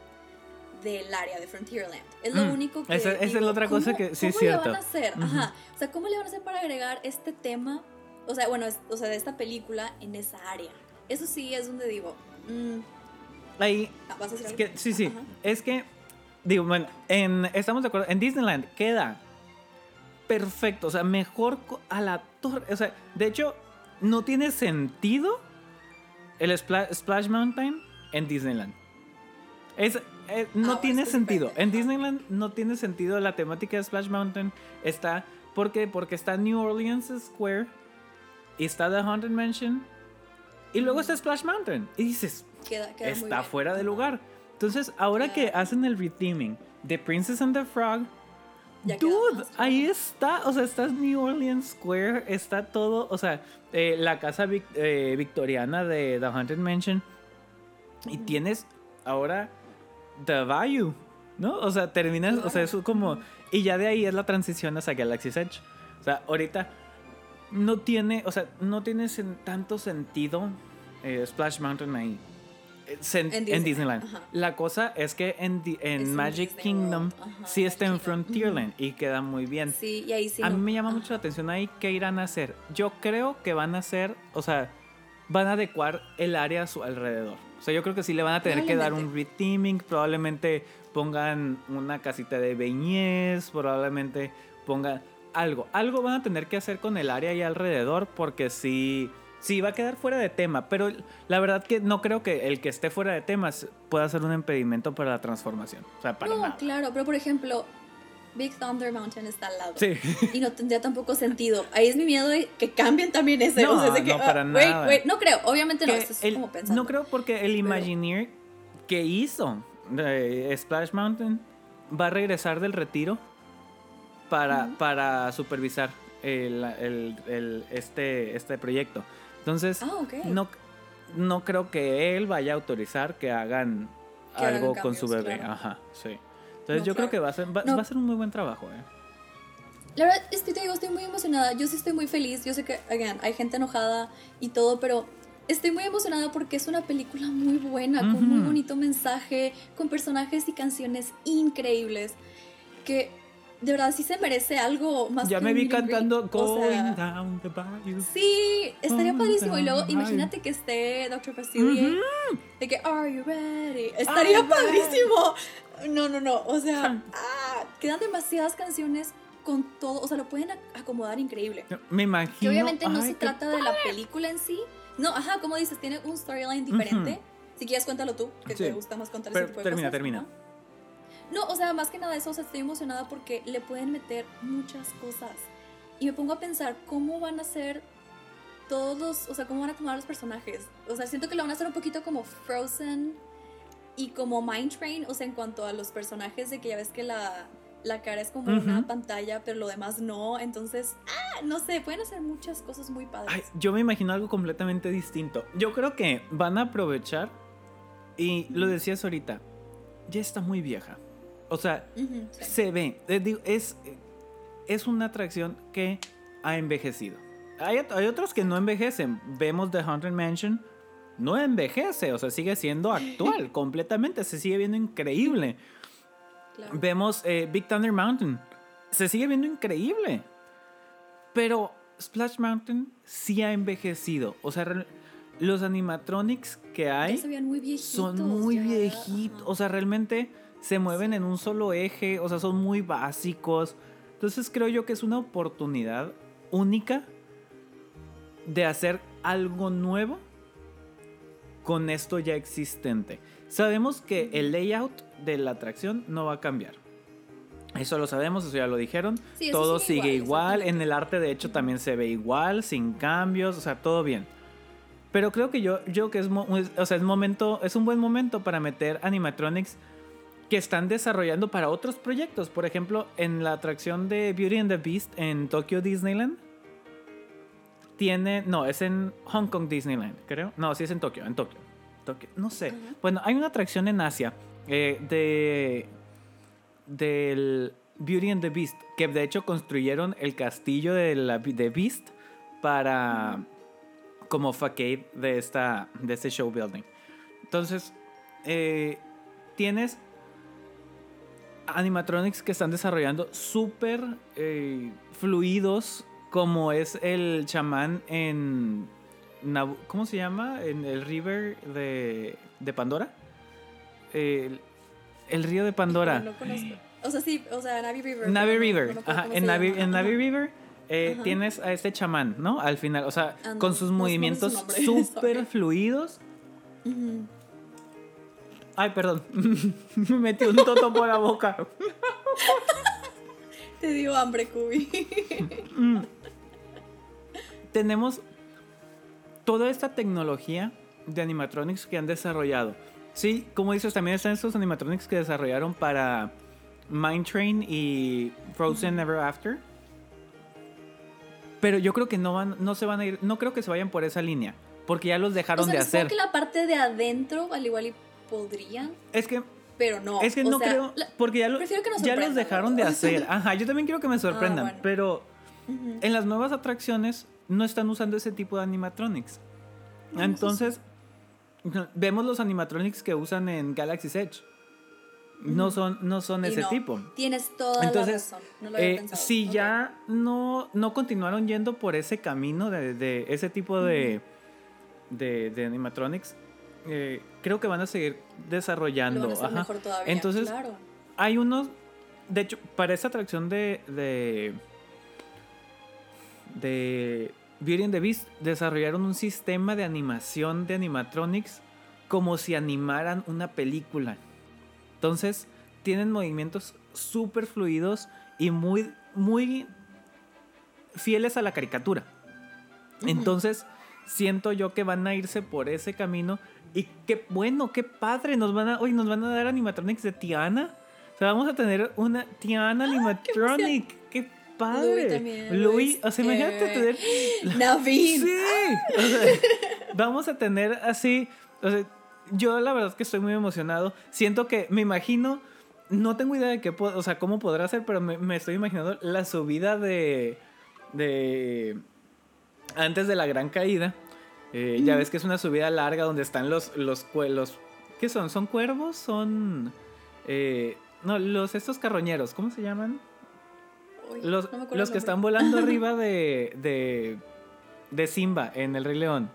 del área de Frontierland. Es lo Mm, único que. esa- esa es la otra cosa ¿cómo- que sí ¿Cómo le cierto. van a hacer? Ujú. Ajá. O sea, ¿cómo le van a hacer para agregar este tema? O sea, bueno, es- o sea, de esta película en esa área. Eso sí es donde digo. Mm, Ahí, ah, ¿Vas a decir es algo? que, sí, sí, Ajá. es que, digo, bueno, en, estamos de acuerdo, en Disneyland queda perfecto, o sea, mejor a la torre, o sea, de hecho, no tiene sentido el Spla- Splash Mountain en Disneyland. Es, eh, no Ah, tiene sentido. En. Disneyland no tiene sentido la temática de Splash Mountain. Está, ¿por qué? Porque está New Orleans Square y está The Haunted Mansion y luego está Splash Mountain. Y dices, Queda, queda muy está fuera de lugar. Entonces, ahora que hacen el retheming de Princess and the Frog, Ya dude, ahí está. O sea, está New Orleans Square, está todo. O sea, eh, la casa vic- eh, victoriana de The Haunted Mansion. Y tienes ahora The Bayou, ¿no? O sea, terminas, o sea, eso como. Y ya de ahí es la transición hacia Galaxy's Edge. O sea, ahorita no tiene, o sea, no tiene sen- tanto sentido eh, Splash Mountain ahí. Eh, En en, Disneyland. La cosa es que en, Magic Disney Kingdom sí está en. Frontierland y queda muy bien. Sí, y ahí sí. a mí no. me llama Ajá. mucho la atención ahí qué irán a hacer. Yo creo que van a hacer, o sea, van a adecuar el área a su alrededor. O sea, yo creo que sí le van a tener que dar un retheming, probablemente pongan una casita de beñez, probablemente pongan algo. Algo van a tener que hacer con el área ahí alrededor porque sí, sí va a quedar fuera de tema. Pero la verdad que no creo que el que esté fuera de temas pueda ser un impedimento para la transformación. O sea, para No, nada. claro, pero por ejemplo, Big Thunder Mountain está al lado. Sí. Y no tendría tampoco sentido. Ahí es mi miedo de que cambien también ese. No, o sea, es de que, no, para ah, nada. wait. No creo, obviamente no. Esto es el- como pensando. no creo porque el Imagineer que hizo de Splash Mountain va a regresar del retiro para, para supervisar el, el- el- este, este proyecto. Entonces, Ah, no, no creo que él vaya a autorizar que hagan Que hagan algo con su bebé. claro. Ajá, sí. Entonces No, yo creo que va a ser, va, No. va a ser un muy buen trabajo. ¿eh? La verdad es que te digo, estoy muy emocionada. Yo sí estoy muy feliz. Yo sé que, again, hay gente enojada y todo, pero estoy muy emocionada porque es una película muy buena, con muy bonito mensaje, con personajes y canciones increíbles. Que de verdad sí se merece algo más Ya que me vi cantando O sea, Going Down the Bayou. Sí, estaría Oh, padrísimo. Y luego imagínate que esté Dr. Facilier. De que, ¿Are you ready? Estaría Are padrísimo. No, no, no. O sea, ah, quedan demasiadas canciones con todo. O sea, lo pueden ac- acomodar increíble. Me imagino. Que obviamente no ay, se trata de la película en sí. No, ajá, como dices, tiene un storyline diferente. Si quieres, cuéntalo tú, que Sí. te gusta más contar Pero ese tipo de termina, cosas, termina. ajá. No, o sea, más que nada eso, o sea, estoy emocionada porque le pueden meter muchas cosas. Y me pongo a pensar cómo van a ser todos los, o sea, cómo van a tomar los personajes. O sea, siento que lo van a hacer un poquito como Frozen y como Mind Train, o sea, en cuanto a los personajes de que ya ves que la, la cara es como una pantalla, pero lo demás no. Entonces, ah, no sé, pueden hacer muchas cosas muy padres. Ay, yo me imagino algo completamente distinto. Yo creo que van a aprovechar, y lo decías ahorita, ya está muy vieja. O sea, sí. se ve, eh, digo, es, es una atracción que ha envejecido. Hay, hay otras que no envejecen. Vemos The Haunted Mansion, no envejece, o sea, sigue siendo actual [laughs] completamente, se sigue viendo increíble. Claro. Vemos eh, Big Thunder Mountain. Se sigue viendo increíble. Pero Splash Mountain sí ha envejecido. O sea, re- los animatronics que Ya hay se veían muy viejitos. son muy ya, viejitos. O sea, realmente se mueven en un solo eje. O sea, son muy básicos. Entonces creo yo que es una oportunidad única de hacer algo nuevo con esto ya existente. Sabemos que el layout de la atracción no va a cambiar. Eso lo sabemos, eso ya lo dijeron. Sí, todo sigue igual, igual. En el arte, de hecho, también se ve igual, sin cambios, o sea, todo bien. Pero creo que yo, yo que es- o sea, es momento, es un buen momento para meter animatronics que están desarrollando para otros proyectos. Por ejemplo, en la atracción de Beauty and the Beast en Tokyo Disneyland, tiene, no, es en Hong Kong Disneyland, creo. No, sí es en Tokio, en Tokio. Tokio, no sé. Bueno, hay una atracción en Asia eh, de del Beauty and the Beast, que de hecho construyeron el castillo de, la, de Beast para como facade de esta de este show building. Entonces, eh, tienes animatronics que están desarrollando súper eh, fluidos, como es el chamán en. ¿Cómo se llama? En el river de, de Pandora. El, el río de Pandora. No conozco. O sea, sí, o sea, Navi River. Navi no- River. no Ajá, en Navi, en Navi. River eh, tienes a este chamán, ¿no? Al final, o sea, Ah, con sus movimientos [laughs] súper fluidos. Ay, perdón. [laughs] Me metí un toto por la boca. Te dio hambre, Kubi. Tenemos toda esta tecnología de animatronics que han desarrollado. Sí, como dices, también están estos animatronics que desarrollaron para Mind Train y Frozen Ever After. Pero yo creo que no van, no se van a ir, no creo que se vayan por esa línea, porque ya los o dejaron sea, de hacer. que la parte de adentro, al igual y podrían, Es que pero no. es que o no sea, creo, porque ya, lo- que ya los sorprendan, dejaron de [laughs] hacer. Ajá, yo también quiero que me sorprendan, bueno. pero en las nuevas atracciones no están usando ese tipo de animatronics. Entonces, vemos los animatronics que usan en Galaxy's Edge. No son, no son y ese no, tipo. Tienes toda Entonces, la razón. No lo había eh, pensado. si ya no, no continuaron yendo por ese camino de, de ese tipo de, de, de animatronics, eh, creo que van a seguir desarrollando. Lo van a ajá. mejor todavía. Entonces, claro. hay unos. De hecho, para esta atracción de. de. de Beauty and the Beast, desarrollaron un sistema de animación de animatronics como si animaran una película. Entonces, tienen movimientos súper fluidos y muy, muy fieles a la caricatura. Entonces, siento yo que van a irse por ese camino. Y qué bueno, qué padre. Nos van a, hoy nos van a dar animatronics de Tiana. O sea, vamos a tener una Tiana animatronic. Qué, padre. Louis también, Louis, Louis, o sea, imagínate eh, tener. Naveen. [laughs] Sí. O sea, vamos a tener así. O sea, yo la verdad es que estoy muy emocionado. Siento que me imagino. No tengo idea de qué, o sea, cómo podrá ser, pero me, me estoy imaginando la subida de. de. antes de la gran caída. Eh, Ya ves que es una subida larga donde están los. los, ¿Qué son? ¿Son cuervos? Son. eh, no, los estos carroñeros, ¿cómo se llaman? Uy, Los, no los que están volando [laughs] arriba de, de, de Simba en El Rey León.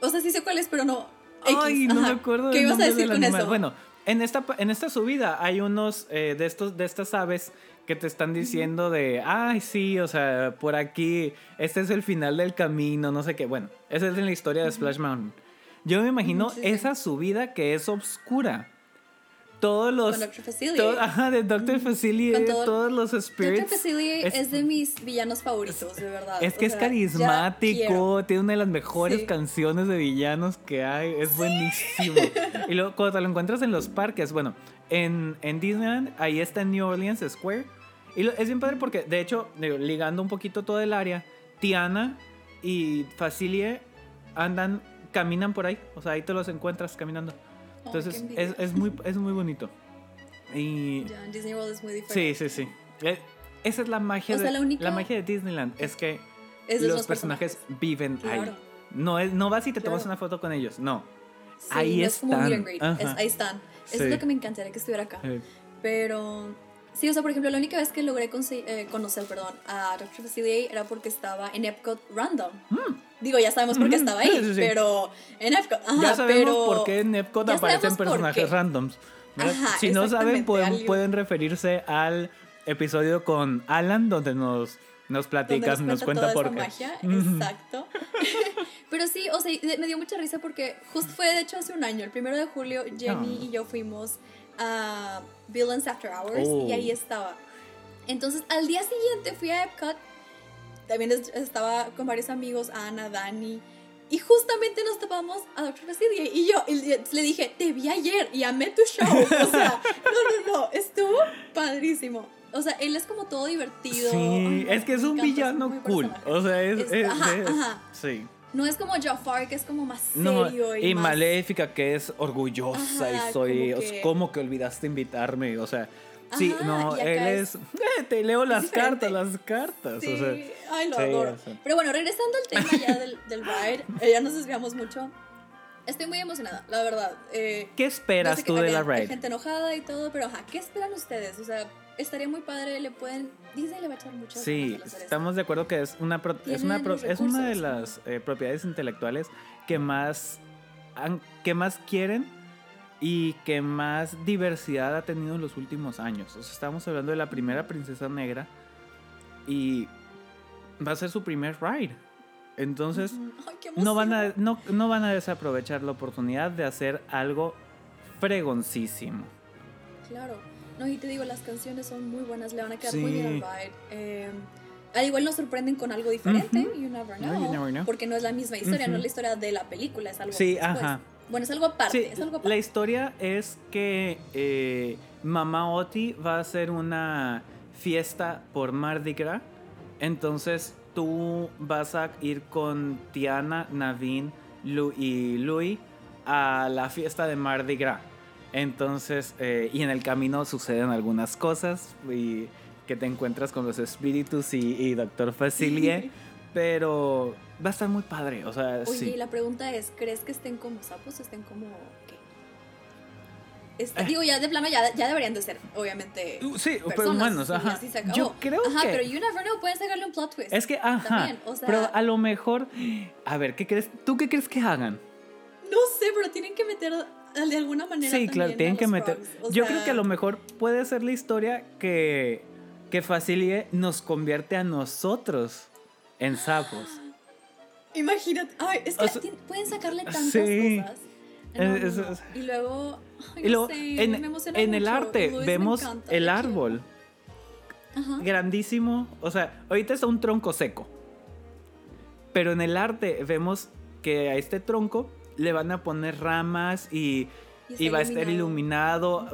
O sea, sí sé cuál es, pero no. Ay, no me acuerdo ¿Qué ibas a decir del con animal. eso? Bueno, en esta, en esta subida hay unos eh, de, estos, de estas aves que te están diciendo de, ay, sí, o sea, por aquí, este es el final del camino, no sé qué. Bueno, esa es en la historia de Splash Mountain. Yo me imagino Ujú, sí, sí. esa subida que es oscura. Todos los... Con Dr. Facilier. to- ajá, de Dr. Facilier, Con todo- todos los spirits. Dr. Es- es, de mis villanos favoritos, de verdad. Es que O es sea, carismático, tiene una de las mejores Sí. canciones de villanos que hay, es buenísimo. [laughs] Y luego cuando te lo encuentras en los parques, bueno, en, en Disneyland, ahí está en New Orleans Square. Y lo- es bien padre porque, de hecho, digo, ligando un poquito todo el área, Tiana y Facilie andan, caminan por ahí, o sea, ahí te los encuentras caminando. Entonces, es, es muy, es muy bonito. Y Ya, en Disney World es muy sí, diferente. sí, sí. Eh, Esa es la magia, O sea, de, la única- la magia de Disneyland, es que Es de los esos personajes, viven ahí. Claro. No, es, no vas y te tomas Claro. una foto con ellos, no. Sí, Ahí no están. es- ahí están. Eso Sí. es lo que me encantaría que estuviera acá. Eh, Pero sí, o sea, por ejemplo, la única vez que logré eh, conocer, perdón, a Dr. Facilier era porque estaba en Epcot Random. Digo, ya sabemos por qué estaba ahí, sí, sí. pero en Epcot. Ajá, ya sabemos pero- por qué en Epcot aparecen por personajes randoms. Ajá, si no saben, pueden, pueden referirse al episodio con Alan, donde nos, nos donde platicas, nos, cuenta toda por esa qué. magia, exacto. [laughs] Pero sí, o sea, me dio mucha risa porque justo fue de hecho hace un año, el primero de julio, Jenny Ah. y yo fuimos a Villains After Hours Oh. y ahí estaba. Entonces, al día siguiente fui a Epcot, también es- estaba con varios amigos, Ana, Dani, y justamente nos topamos a Dr. Facilier y yo y le dije, te vi ayer y amé tu show. O sea, [laughs] no, no, no, estuvo padrísimo. O sea, él es como todo divertido. Sí, Ay, no, es que es un villano muy cool. personaje. O sea, es. Es- es- ajá, es- ajá. Sí. No es como Jafar, que es como más No, serio y, y más- Maléfica, que es orgullosa Ajá, y soy. como que- ¿Cómo que olvidaste invitarme? O sea, sí, Ajá, no, él es- es. [laughs] Te leo las diferente. cartas, las cartas. Sí, O sea, ay, lo sí, adoro. o sea. Pero bueno, regresando al tema ya del, [laughs] del ride, eh, ya nos desviamos mucho. Estoy muy emocionada, la verdad. Eh, ¿Qué esperas sé que tú de la había- hay ride? gente enojada y todo, pero ajá, ¿qué esperan ustedes? O sea, estaría muy padre, le pueden... Disney le va a echar mucho Sí, estamos de acuerdo que es una, pro- es una, pro- es una de las eh, propiedades intelectuales que más, que más quieren y que más diversidad ha tenido en los últimos años. O sea, estamos hablando de la primera princesa negra y va a ser su primer ride. Entonces. Ay, no van, a, no, no van a desaprovechar la oportunidad de hacer algo fregoncísimo. Claro. No, y te digo, las canciones son muy buenas, le van a quedar Sí. muy bien al ride. Eh, al igual nos sorprenden con algo diferente, Ujú. you never No, know, you never know. porque no es la misma historia, no es la historia de la película, es algo Sí, después. ajá. Bueno, es algo aparte, Sí, es algo la historia es que eh, Mamá Oti va a hacer una fiesta por Mardi Gras. Entonces tú vas a ir con Tiana, Naveen Lu y Louis a la fiesta de Mardi Gras. Entonces, eh, y en el camino suceden algunas cosas y que te encuentras con los espíritus y, y Doctor Facilier. [laughs] pero va a estar muy padre. O sea, Oye, sí. y la pregunta es, ¿crees que estén como sapos o estén como qué? Este, Eh. Digo, ya de plano ya, ya deberían de ser, obviamente. Uh, Sí, pero humanos, ajá. Yo creo ajá, que. pero you never know, pueden sacarle un plot twist. Es que, ajá. También, o sea- pero a lo mejor. A ver, ¿qué crees? ¿Tú qué crees que hagan? No sé, pero tienen que meter de alguna manera. Sí, claro, tienen que meter. o Yo sea, creo que a lo mejor puede ser la historia que. Que Facilie nos convierte a nosotros en sapos. Imagínate. Ay, es que O sea, tien- pueden sacarle tantas sí. cosas. No, no, Es- no. es- Y luego. ay, Y no luego, sé, en, me emociona en el arte Luis vemos encanta, el árbol Ajá. grandísimo. O sea, ahorita está un tronco seco. Pero en el arte vemos que a este tronco le van a poner ramas y, Y va a estar iluminado.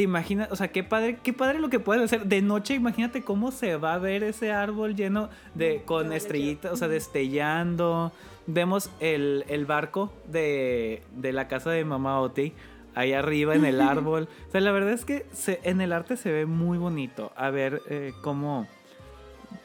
¿Te imaginas? O sea, qué padre, qué padre lo que pueden hacer. De noche, imagínate cómo se va a ver ese árbol lleno de. Mm, con estrellitas, o sea, destellando. Vemos el, el barco de, de la casa de Mamá Oti. Ahí arriba en el [laughs] árbol. O sea, la verdad es que se- en el arte se ve muy bonito. A ver eh, cómo,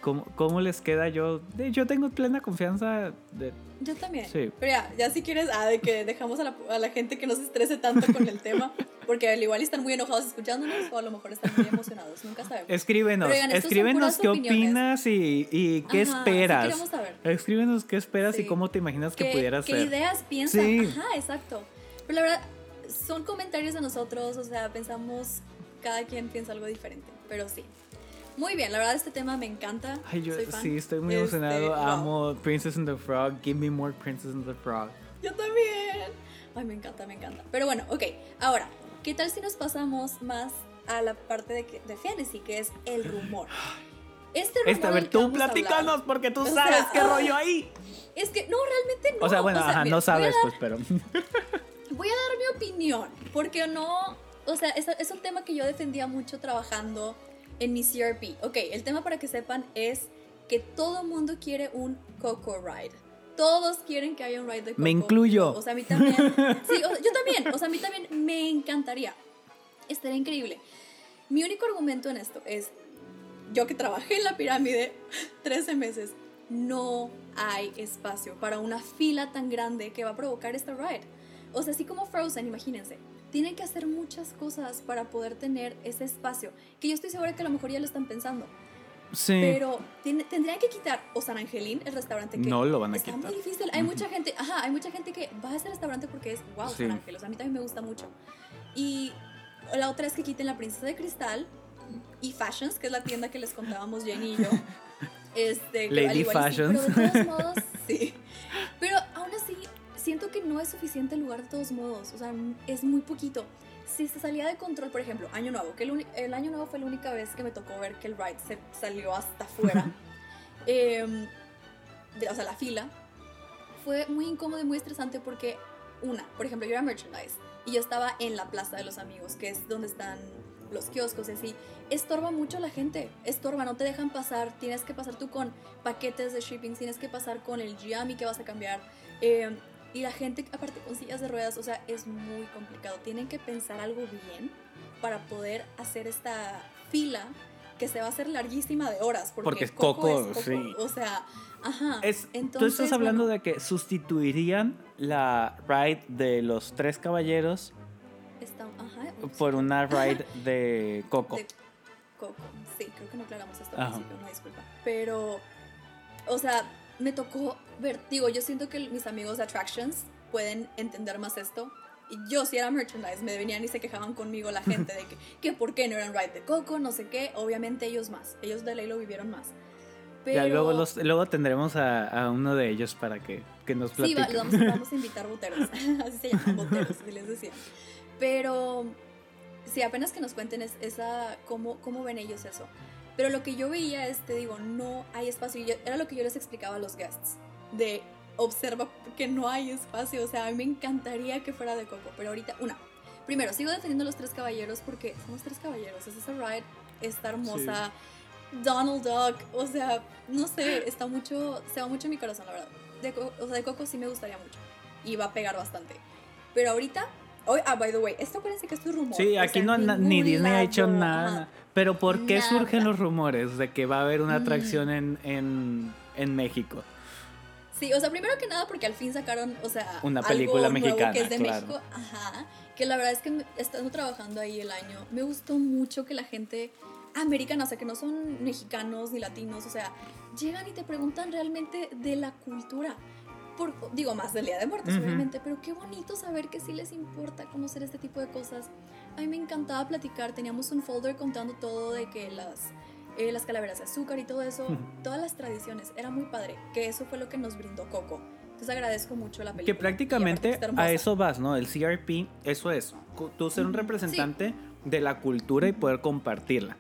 cómo, cómo les queda. Yo, yo tengo plena confianza de, Yo también. Sí. Pero ya, ya si quieres, ah, de que dejamos a la, a la gente que no se estrese tanto con el tema. Porque al igual están muy enojados escuchándonos o a lo mejor están muy emocionados. Nunca sabemos. Escríbenos, Pero oigan, escríbenos qué opiniones. opinas y, y qué Ajá, sí esperas. queremos saber. Escríbenos qué esperas y Sí. cómo te imaginas que ¿Qué, pudiera qué ser. ideas piensan? Sí. Ajá, exacto. Pero la verdad, son comentarios de nosotros, o sea, pensamos, cada quien piensa algo diferente, pero sí. Muy bien, la verdad este tema me encanta. Ay, yo soy fan. sí, estoy muy Este, emocionado. wow. Amo Princess and the Frog. Give me more Princess and the Frog. Yo también. Ay, me encanta, me encanta. Pero bueno, ok. Ahora, ¿qué tal si nos pasamos más a la parte de, que- de fantasy, que es el rumor? Este rumor Esta, a ver, tú platícanos porque tú O sabes sea, qué rollo ahí. Es que, no, realmente no. O sea, bueno, ajá, mira, no sabes, dar- pues, pero. [laughs] Voy a dar mi opinión, porque no, o sea, es, es un tema que yo defendía mucho trabajando en mi CRP. Ok, el tema para que sepan es que todo mundo quiere un Coco Ride. Todos quieren que haya un ride de Coco. Me incluyo. O sea, a mí también. [laughs] Sí, o sea, yo también. O sea, a mí también me encantaría. Estaría increíble. Mi único argumento en esto es, yo que trabajé en la pirámide [laughs] 13 meses, no hay espacio para una fila tan grande que va a provocar este ride. O sea, así como Frozen, imagínense. Tienen que hacer muchas cosas para poder tener ese espacio. Que yo estoy segura que a lo mejor ya lo están pensando. Sí. Pero tendrían que quitar o San Angelín, el restaurante que No lo van a está quitar. muy difícil. Hay mucha gente, ajá, hay mucha gente que va a ese restaurante porque es wow, Sí. San Ángel. O sea, a mí también me gusta mucho. Y la otra es que quiten la princesa de cristal y Fashions, que es la tienda que les contábamos Jenny y yo. [laughs] Este, Lady sí, Fashions. pero de todos [laughs] modos, sí. Pero siento que no es suficiente el lugar de todos modos. O sea, es muy poquito. Si se salía de control, por ejemplo, Año Nuevo, que el, el Año Nuevo fue la única vez que me tocó ver que el ride se salió hasta afuera. [laughs] Em, de- o sea, la fila. Fue muy incómodo y muy estresante porque, una, por ejemplo, yo era merchandise. y yo estaba en la Plaza de los Amigos, que es donde están los kioscos y así. Estorba mucho a la gente, estorba, no te dejan pasar, tienes que pasar tú con paquetes de shipping, tienes que pasar con el Giami que vas a cambiar. eh, y la gente, aparte con sillas de ruedas, o sea, es muy complicado. Tienen que pensar algo bien para poder hacer esta fila que se va a hacer larguísima de horas. Porque, Porque es Coco, Coco, es Coco. sí. O sea, ajá. Es, tú Entonces, estás hablando bueno, de que sustituirían la ride de los tres caballeros está- ajá, por una [laughs] ride de Coco. de Coco. Sí, creo que no aclaramos esto al principio, una disculpa. Pero, o sea, me tocó ver, digo, yo siento que mis amigos de Attractions pueden entender más esto. Y yo si era merchandise, me venían y se quejaban conmigo la gente de que, que por qué no eran ride de Coco, no sé qué. Obviamente ellos más, ellos de ley lo vivieron más. Pero, Ya luego, los, luego tendremos a, a uno de ellos para que, que nos Sí, platique. va- los vamos, vamos a invitar boteros. [laughs] Así se llaman boteros, así les decía. Pero sí, apenas que nos cuenten es- esa, cómo, cómo ven ellos eso. Pero lo que yo veía es, te digo, no hay espacio. Y yo- era lo que yo les explicaba a los guests. De observa que no hay espacio. O sea, a mí me encantaría que fuera de Coco. Pero ahorita, una. Primero, sigo defendiendo a los tres caballeros porque somos tres caballeros. Es esa ride, está hermosa. Donald Duck, o sea, no sé, está mucho, se va mucho en mi corazón, la verdad. De, o sea, de Coco sí me gustaría mucho y va a pegar bastante. Pero ahorita, hoy, ah, by the way, esto acuérdense que es rumor. Sí, o aquí sea, no, na- ni Disney ha hecho nada. ajá. Pero ¿por qué Nada. surgen los rumores de que va a haber una Mm. atracción en, en, en México? Sí, o sea, primero que nada porque al fin sacaron, o sea, Una algo película nuevo mexicana, que es de claro. México, ajá, que la verdad es que estando trabajando ahí el año, me gustó mucho que la gente americana, o sea, que no son mexicanos ni latinos, o sea, llegan y te preguntan realmente de la cultura. Por, digo, más del Día de Muertos, Ujú. obviamente, pero qué bonito saber que sí les importa conocer este tipo de cosas. A mí me encantaba platicar, teníamos un folder contando todo de que las, eh, las calaveras de azúcar y todo eso, todas las tradiciones, era muy padre, que eso fue lo que nos brindó Coco. Entonces agradezco mucho la película. Que prácticamente a eso vas, ¿no? El CRP, eso es. Tú ser un representante de la cultura y poder compartirla.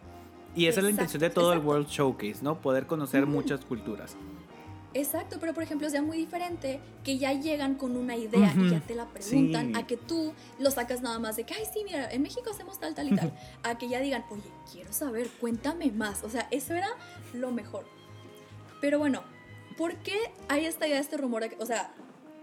Y esa es la intención de Exacto, todo el exacto. World Showcase, ¿no? Poder conocer muchas culturas. Exacto, pero por ejemplo es ya muy diferente que ya llegan con una idea y ya te la preguntan, sí. a que tú lo sacas nada más de que, ay, sí, mira, en México hacemos tal, tal y tal, a que ya digan, oye, quiero saber, cuéntame más. O sea, eso era lo mejor. Pero bueno, ¿por qué hay esta idea, este rumor? de o sea,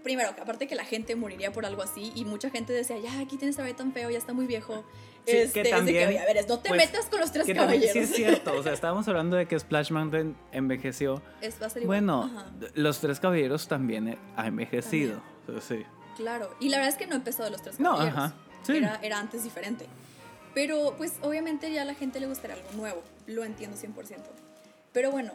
primero, aparte que la gente moriría por algo así y mucha gente decía, ya, aquí tienes a ver tan feo, ya está muy viejo. Sí, que este, es de también, oye, a ver, no te pues, metas con los tres Que también caballeros. sí es cierto. O sea, estábamos hablando de que Splash Mountain envejeció. Es- va a ser. Bueno, los tres caballeros también eh, ha envejecido. Sí. Claro, y la verdad es que no empezó de los tres No, caballeros. ajá, sí. Era, era antes diferente. Pero pues obviamente ya a la gente le gustaría algo nuevo, lo entiendo 100%. Pero bueno,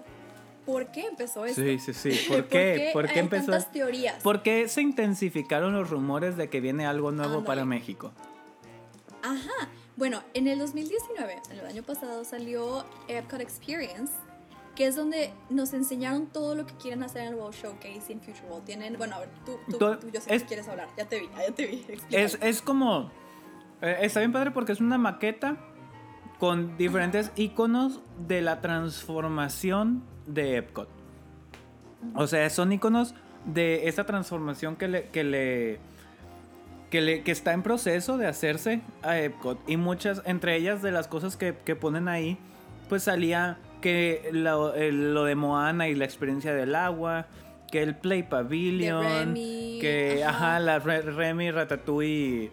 ¿por qué empezó esto? Sí, sí, sí. [laughs] ¿Por qué? ¿Por qué hay empezó? tantas teorías? ¿Por qué se intensificaron los rumores de que viene algo nuevo Ándale. para México? Ajá. Bueno, en el 2019, el año pasado, salió Epcot Experience, que es donde nos enseñaron todo lo que quieren hacer en el World Showcase y en Future World. Tienen, bueno, a ver, tú, tú, yo sé es- que quieres hablar. Ya te vi, ya te vi. [laughs] Es como. eh, está bien padre porque es una maqueta con diferentes iconos de la transformación de Epcot. O sea, son iconos de esa transformación que le. Que le que, le- que está en proceso de hacerse a Epcot. Y muchas, entre ellas de las cosas que, que ponen ahí, pues salía que lo, el- lo de Moana y la experiencia del agua, que el Play Pavilion, Remy, que, ajá. ajá, la Re- Remy, Ratatouille,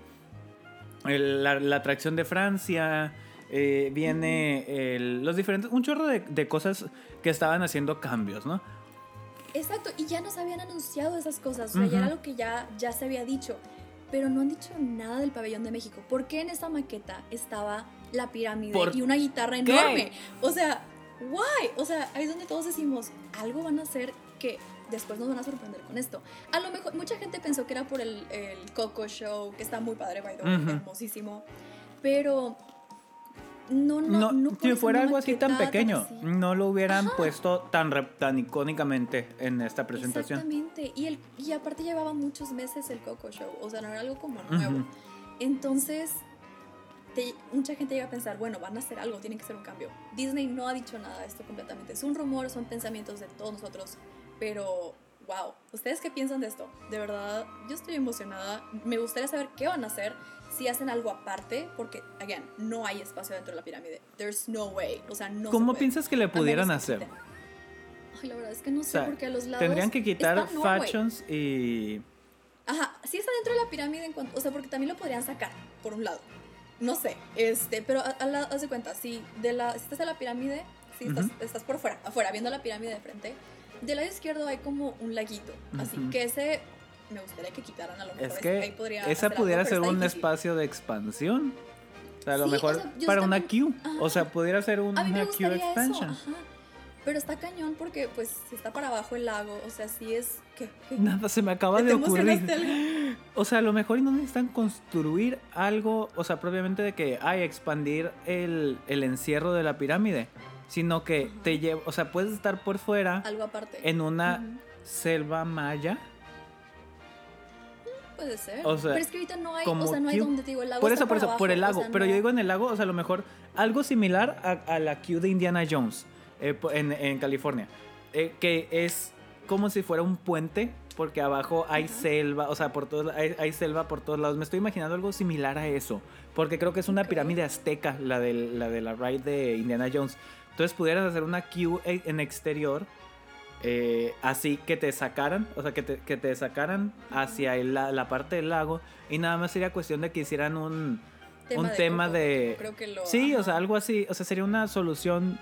el- la, la atracción de Francia, eh, viene el- los diferentes, un chorro de, de cosas que estaban haciendo cambios, ¿no? Exacto, y ya nos habían anunciado esas cosas, o sea, ya era lo que ya, ya se había dicho, pero no han dicho nada del pabellón de México. ¿Por qué en esa maqueta estaba la pirámide ¿Por y una guitarra qué? enorme? O sea, why? O sea, ahí es donde todos decimos, algo van a hacer que después nos van a sorprender con esto. A lo mejor, mucha gente pensó que era por el, el Coco Show, que está muy padre, by the way, hermosísimo, pero no, no, No, no si fuera algo así tan pequeño, no lo hubieran puesto tan, tan icónicamente en esta presentación. Exactamente. Y, el, y aparte llevaba muchos meses el Coco Show. O sea, no era algo como nuevo. Ujú. Entonces, te- mucha gente llega a pensar, bueno, van a hacer algo, tiene que ser un cambio. Disney no ha dicho nada de esto completamente. Es un rumor, son pensamientos de todos nosotros. Pero, wow. ¿Ustedes qué piensan de esto? De verdad, yo estoy emocionada. Me gustaría saber qué van a hacer. Si hacen algo aparte, porque, again, no hay espacio dentro de la pirámide. There's no way. O sea, no se ¿Cómo puede. piensas que le pudieran que hacer? Ay, la verdad es que no O sé, sea, porque a los lados. tendrían que quitar factions y... Ajá, sí está dentro de la pirámide en cuanto, o sea, porque también lo podrían sacar por un lado. No sé, este, pero haz de cuenta, si de la si estás en la pirámide, si estás, Ujú. estás por fuera, afuera, viendo la pirámide de frente, del lado izquierdo hay como un laguito, así Ujú. que ese me gustaría que quitaran a lo mejor Es ahí que podría esa pudiera algo, ser un difícil. espacio de expansión. O sea, a lo Sí, mejor o sea, yo para una con- queue. O Ajá. sea, pudiera ser una eso, expansion. ajá. Pero está cañón porque pues si está para abajo el lago, o sea, sí es que [laughs] Nada, se me acaba ¿Te de ocurrir. algo? [gasps] O sea, a lo mejor no necesitan construir algo, o sea, propiamente de que hay expandir el, el encierro de la pirámide, sino que te lleva, o sea, puedes estar por fuera algo aparte. en una selva maya. Puede ser. O sea, pero es que ahorita no hay, como o sea, no hay donde te digo el lago. Por está eso, por eso, por el lago. o sea, Pero yo digo en el lago, o sea, a lo mejor algo similar a, a la queue de Indiana Jones eh, en, en California, eh, que es como si fuera un puente, porque abajo hay selva, o sea, por todos, hay, hay selva por todos lados. Me estoy imaginando algo similar a eso, porque creo que es una pirámide azteca, la de la, de la ride de Indiana Jones. Entonces pudieras hacer una queue e- en exterior. Eh, así que te sacaran, o sea, que te, que te sacaran hacia el la, la parte del lago y nada más sería cuestión de que hicieran un, un tema Coco, de... Creo que lo, Sí, o ajá, sea, algo así, o sea, sería una solución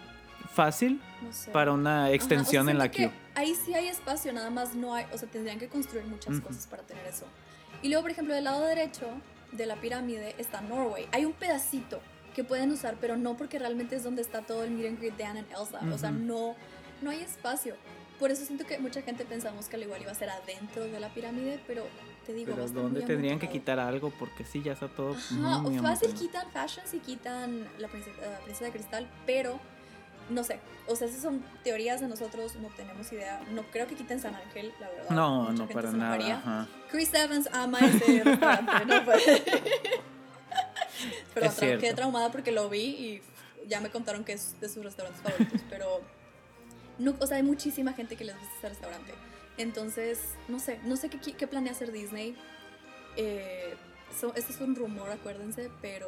fácil no sé. para una Ajá, o sea, extensión en la que queue. Ahí sí hay espacio, nada más no hay, o sea, tendrían que construir muchas Ujú. cosas para tener eso. Y luego, por ejemplo, del lado derecho de la pirámide está Norway. Hay un pedacito que pueden usar, pero no porque realmente es donde está todo el meet and greet de Anne and Elsa. O sea, no, no hay espacio. Por eso siento que mucha gente pensamos que al igual iba a ser adentro de la pirámide, pero te digo, Pero ¿dónde tendrían que quitar algo? Porque sí, ya está todo Ajá, muy, o muy fácil quitan fashions y quitan la princesa, la princesa de cristal, pero no sé, o sea, esas son teorías de nosotros, no tenemos idea. No creo que quiten San Ángel, la verdad. No, Mucha no, para nada. ajá. Chris Evans ama ese restaurante, no puede. [laughs] Pero Es cierto. quedé traumada porque lo vi y ya me contaron que es de sus restaurantes favoritos, pero no, o sea, hay muchísima gente que les gusta ese restaurante. Entonces, no sé, no sé qué, qué planea hacer Disney. Eh, so- esto es un rumor, acuérdense, pero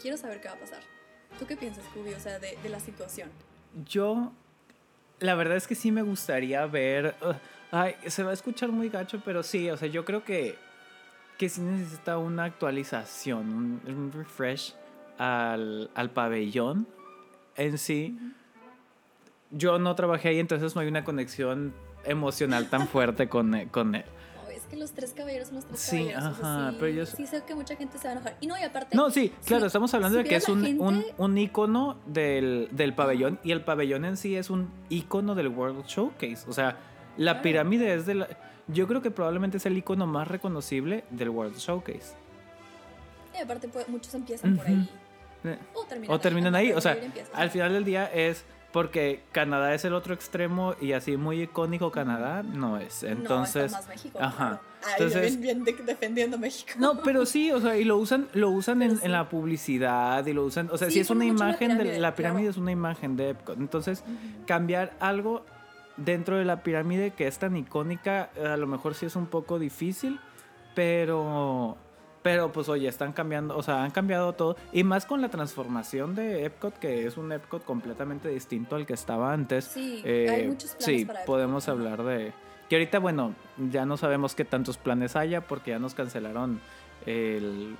quiero saber qué va a pasar. ¿Tú qué piensas, Kubi, o sea, de, de la situación? Yo, la verdad es que sí me gustaría ver. uh, ay, se va a escuchar muy gacho, pero sí, o sea, yo creo que, que sí necesita una actualización, un, un refresh al, al pabellón en sí. Yo no trabajé ahí, entonces no hay una conexión emocional tan [laughs] fuerte con, e- con él. Oh, es que los tres caballeros son los tres Sí, caballeros. ajá, sí, pero yo- sí sé que mucha gente se va a enojar. Y no, y aparte. No, sí, si- claro, estamos hablando si de que es un, gente- un icono del, del pabellón y el pabellón en sí es un icono del World Showcase. O sea, la Claro. pirámide es de la... Yo creo que probablemente es el icono más reconocible del World Showcase. Y aparte, pues, muchos empiezan por ahí. Eh, O terminan O terminan ahí. O sea, al final del día es porque Canadá es el otro extremo y así muy icónico Canadá no es. Entonces... no, está más México, ajá. claro. Entonces- bien, bien de- defendiendo México. No, pero sí, o sea, y lo usan, lo usan en, Pero sí. en la publicidad y lo usan, o sea, Sí, si es una mucho la imagen de pirámide, la pirámide claro. es una imagen de Epcot. Entonces, cambiar algo dentro de la pirámide que es tan icónica, a lo mejor sí es un poco difícil, pero pero pues oye, están cambiando, o sea, han cambiado todo y más con la transformación de Epcot que es un Epcot completamente distinto al que estaba antes. Sí, Eh, hay muchos planes sí, para podemos hablar de que ahorita bueno, ya no sabemos qué tantos planes haya porque ya nos cancelaron el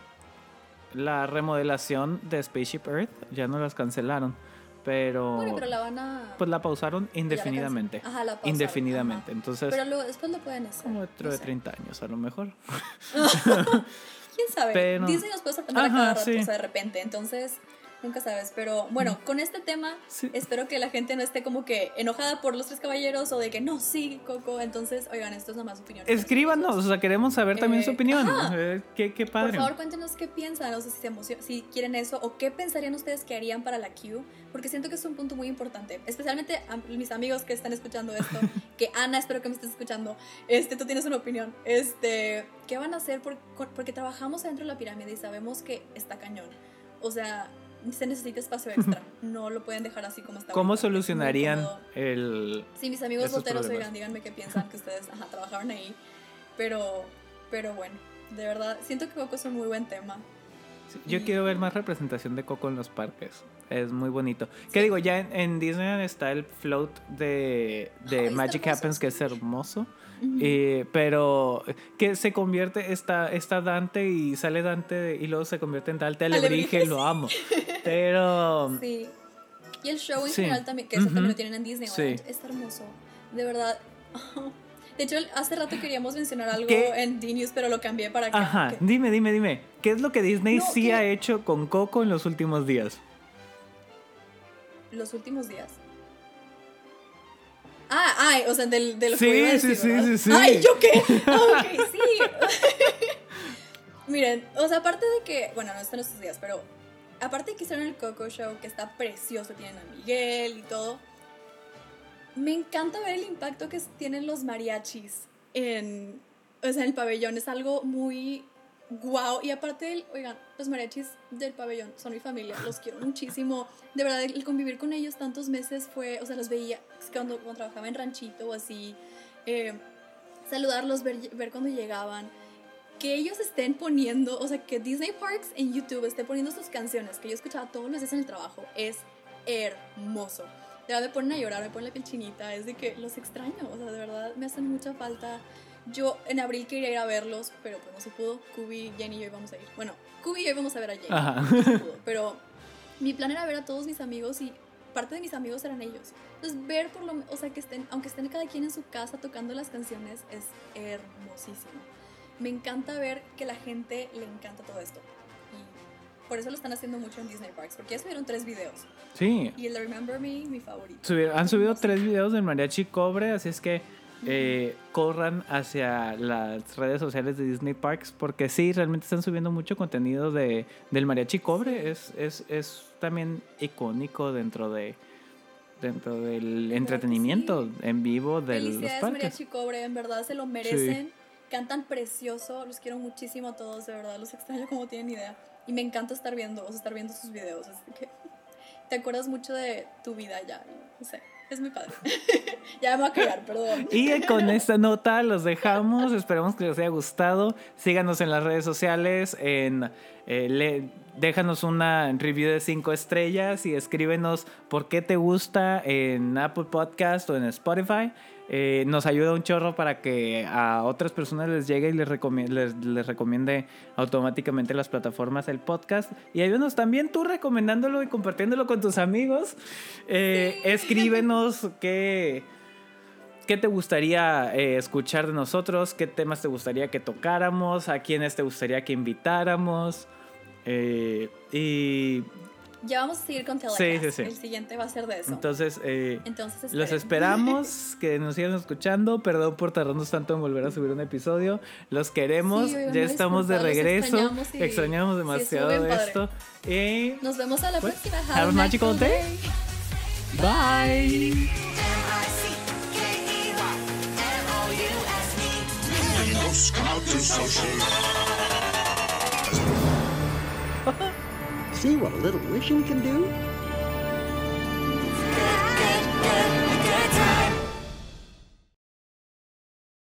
la remodelación de Spaceship Earth, ya no las cancelaron, pero Bueno, pero la van a. pues la pausaron la indefinidamente. Ajá, la pausaron, indefinidamente. ajá. Entonces, Pero luego, después lo pueden hacer. como dentro no de sé. 30 años a lo mejor. [laughs] [laughs] [laughs] ¿Quién sabe? Pero- Disney nos puede sorprender a cada rato, sí. o sea, de repente. Entonces, nunca sabes. Pero bueno, con este tema, Sí. espero que la gente no esté como que enojada por los tres caballeros o de que no, sí, Coco. Entonces, oigan, esto es nada más opinión. Escríbanos, o sea, queremos saber también su Eh, opinión. ajá. Eh, qué, qué Por padre. favor, cuéntenos qué piensan, o sea, si, se emocion- si quieren eso, o qué pensarían ustedes que harían para la queue, porque siento que es un punto muy importante, especialmente a mis amigos que están escuchando esto, [laughs] que Ana, espero que me estés escuchando, este, tú tienes una opinión, este, ¿qué van a hacer? Por- porque trabajamos dentro de la pirámide y sabemos que está cañón, o sea, se necesita espacio extra, [laughs] no lo pueden dejar así como está. ¿Cómo ahorita, solucionarían el Sí, mis amigos solteros, oigan, díganme qué piensan [laughs] que ustedes ajá, trabajaron ahí. Pero, pero bueno, de verdad, siento que Coco es un muy buen tema. Sí, Yo quiero ver más representación de Coco en los parques. Es muy bonito. ¿Qué digo? Ya en, en Disneyland está el float de, de Ay, Magic. Happens, que es hermoso. Eh, pero que se convierte, está, está Dante y sale Dante y luego se convierte en Dante Alebrije, Alebrije, lo amo. [laughs] Pero Sí. Y el show en Sí. general también, que eso también lo tienen en Disneyland, Sí. es hermoso. De verdad. [laughs] De hecho, hace rato queríamos mencionar algo ¿Qué? en D-News, pero lo cambié para acá. Ajá, que- dime, dime, dime. ¿Qué es lo que Disney No, sí que- ha hecho con Coco en los últimos días? Los últimos días. Ah, ay, o sea, del, del Sí, a sí, sí, sí, sí. Ay, ¿yo qué? Ah, [laughs] ok, sí. [laughs] Miren, o sea, aparte de que, bueno, no están estos días, pero aparte de que hicieron el Coco Show, que está precioso, tienen a Miguel y todo, me encanta ver el impacto que tienen los mariachis en, o sea, en el pabellón. Es algo muy guau. Y aparte, el, oigan, los mariachis del pabellón son mi familia, los quiero muchísimo. De verdad, el convivir con ellos tantos meses fue, o sea, los veía cuando, cuando trabajaba en ranchito o así, eh, saludarlos, ver, ver cuando llegaban. Que ellos estén poniendo, o sea, que Disney Parks en YouTube esté poniendo sus canciones que yo escuchaba todos los días en el trabajo, es hermoso. De verdad me ponen a llorar, me ponen la piel chinita, es de que los extraño, o sea, de verdad me hacen mucha falta. Yo en abril quería ir a verlos, pero pues no se pudo. Kubi, Jenny y yo íbamos a ir. Bueno, Kubi y yo íbamos a ver a Jenny. Ajá. no se pudo, [laughs] pero mi plan era ver a todos mis amigos y parte de mis amigos eran ellos. Entonces ver por lo, o sea, que estén, aunque estén cada quien en su casa tocando las canciones es hermosísimo. Me encanta ver que la gente le encanta todo esto. Y por eso lo están haciendo mucho en Disney Parks, porque ya subieron tres videos. Sí. Y el Remember Me, mi favorito. Han subido tres videos del mariachi cobre, así es que eh, corran hacia las redes sociales de Disney Parks porque sí, realmente están subiendo mucho contenido de, del mariachi cobre. Es, es, es también icónico dentro de dentro del entretenimiento en vivo de los parques. Mariachi Cobre, en verdad se lo merecen. Cantan precioso, los quiero muchísimo a todos, de verdad, los extraño como tienen idea. Y me encanta estar viendo, o sea, estar viendo sus videos, así que te acuerdas mucho de tu vida ya, no sé, es muy padre. [laughs] ya me voy a callar, perdón. Y con esta nota los dejamos. Esperamos que les haya gustado. Síganos en las redes sociales. En, eh, le- déjanos una review de 5 estrellas y escríbenos por qué te gusta en Apple Podcast o en Spotify. Eh, nos ayuda un chorro para que a otras personas les llegue y les, recomi- les, les recomiende automáticamente las plataformas del podcast. Y ayúdanos también tú recomendándolo y compartiéndolo con tus amigos. Eh, Escríbenos qué, qué te gustaría eh, escuchar de nosotros, qué temas te gustaría que tocáramos, a quiénes te gustaría que invitáramos. Eh, y Ya vamos a seguir con Telecast. Sí, sí, sí. El siguiente va a ser de eso. entonces... eh, Entonces, los esperamos, [laughs] que nos sigan escuchando. Perdón por tardarnos tanto en volver a subir un episodio. Los queremos, Sí, ya estamos de regreso. extrañamos y- Extrañamos sí, demasiado bien esto. Y Nos vemos a la Pues, próxima. have a magical day. bye. [laughs] See what a little wishing can do?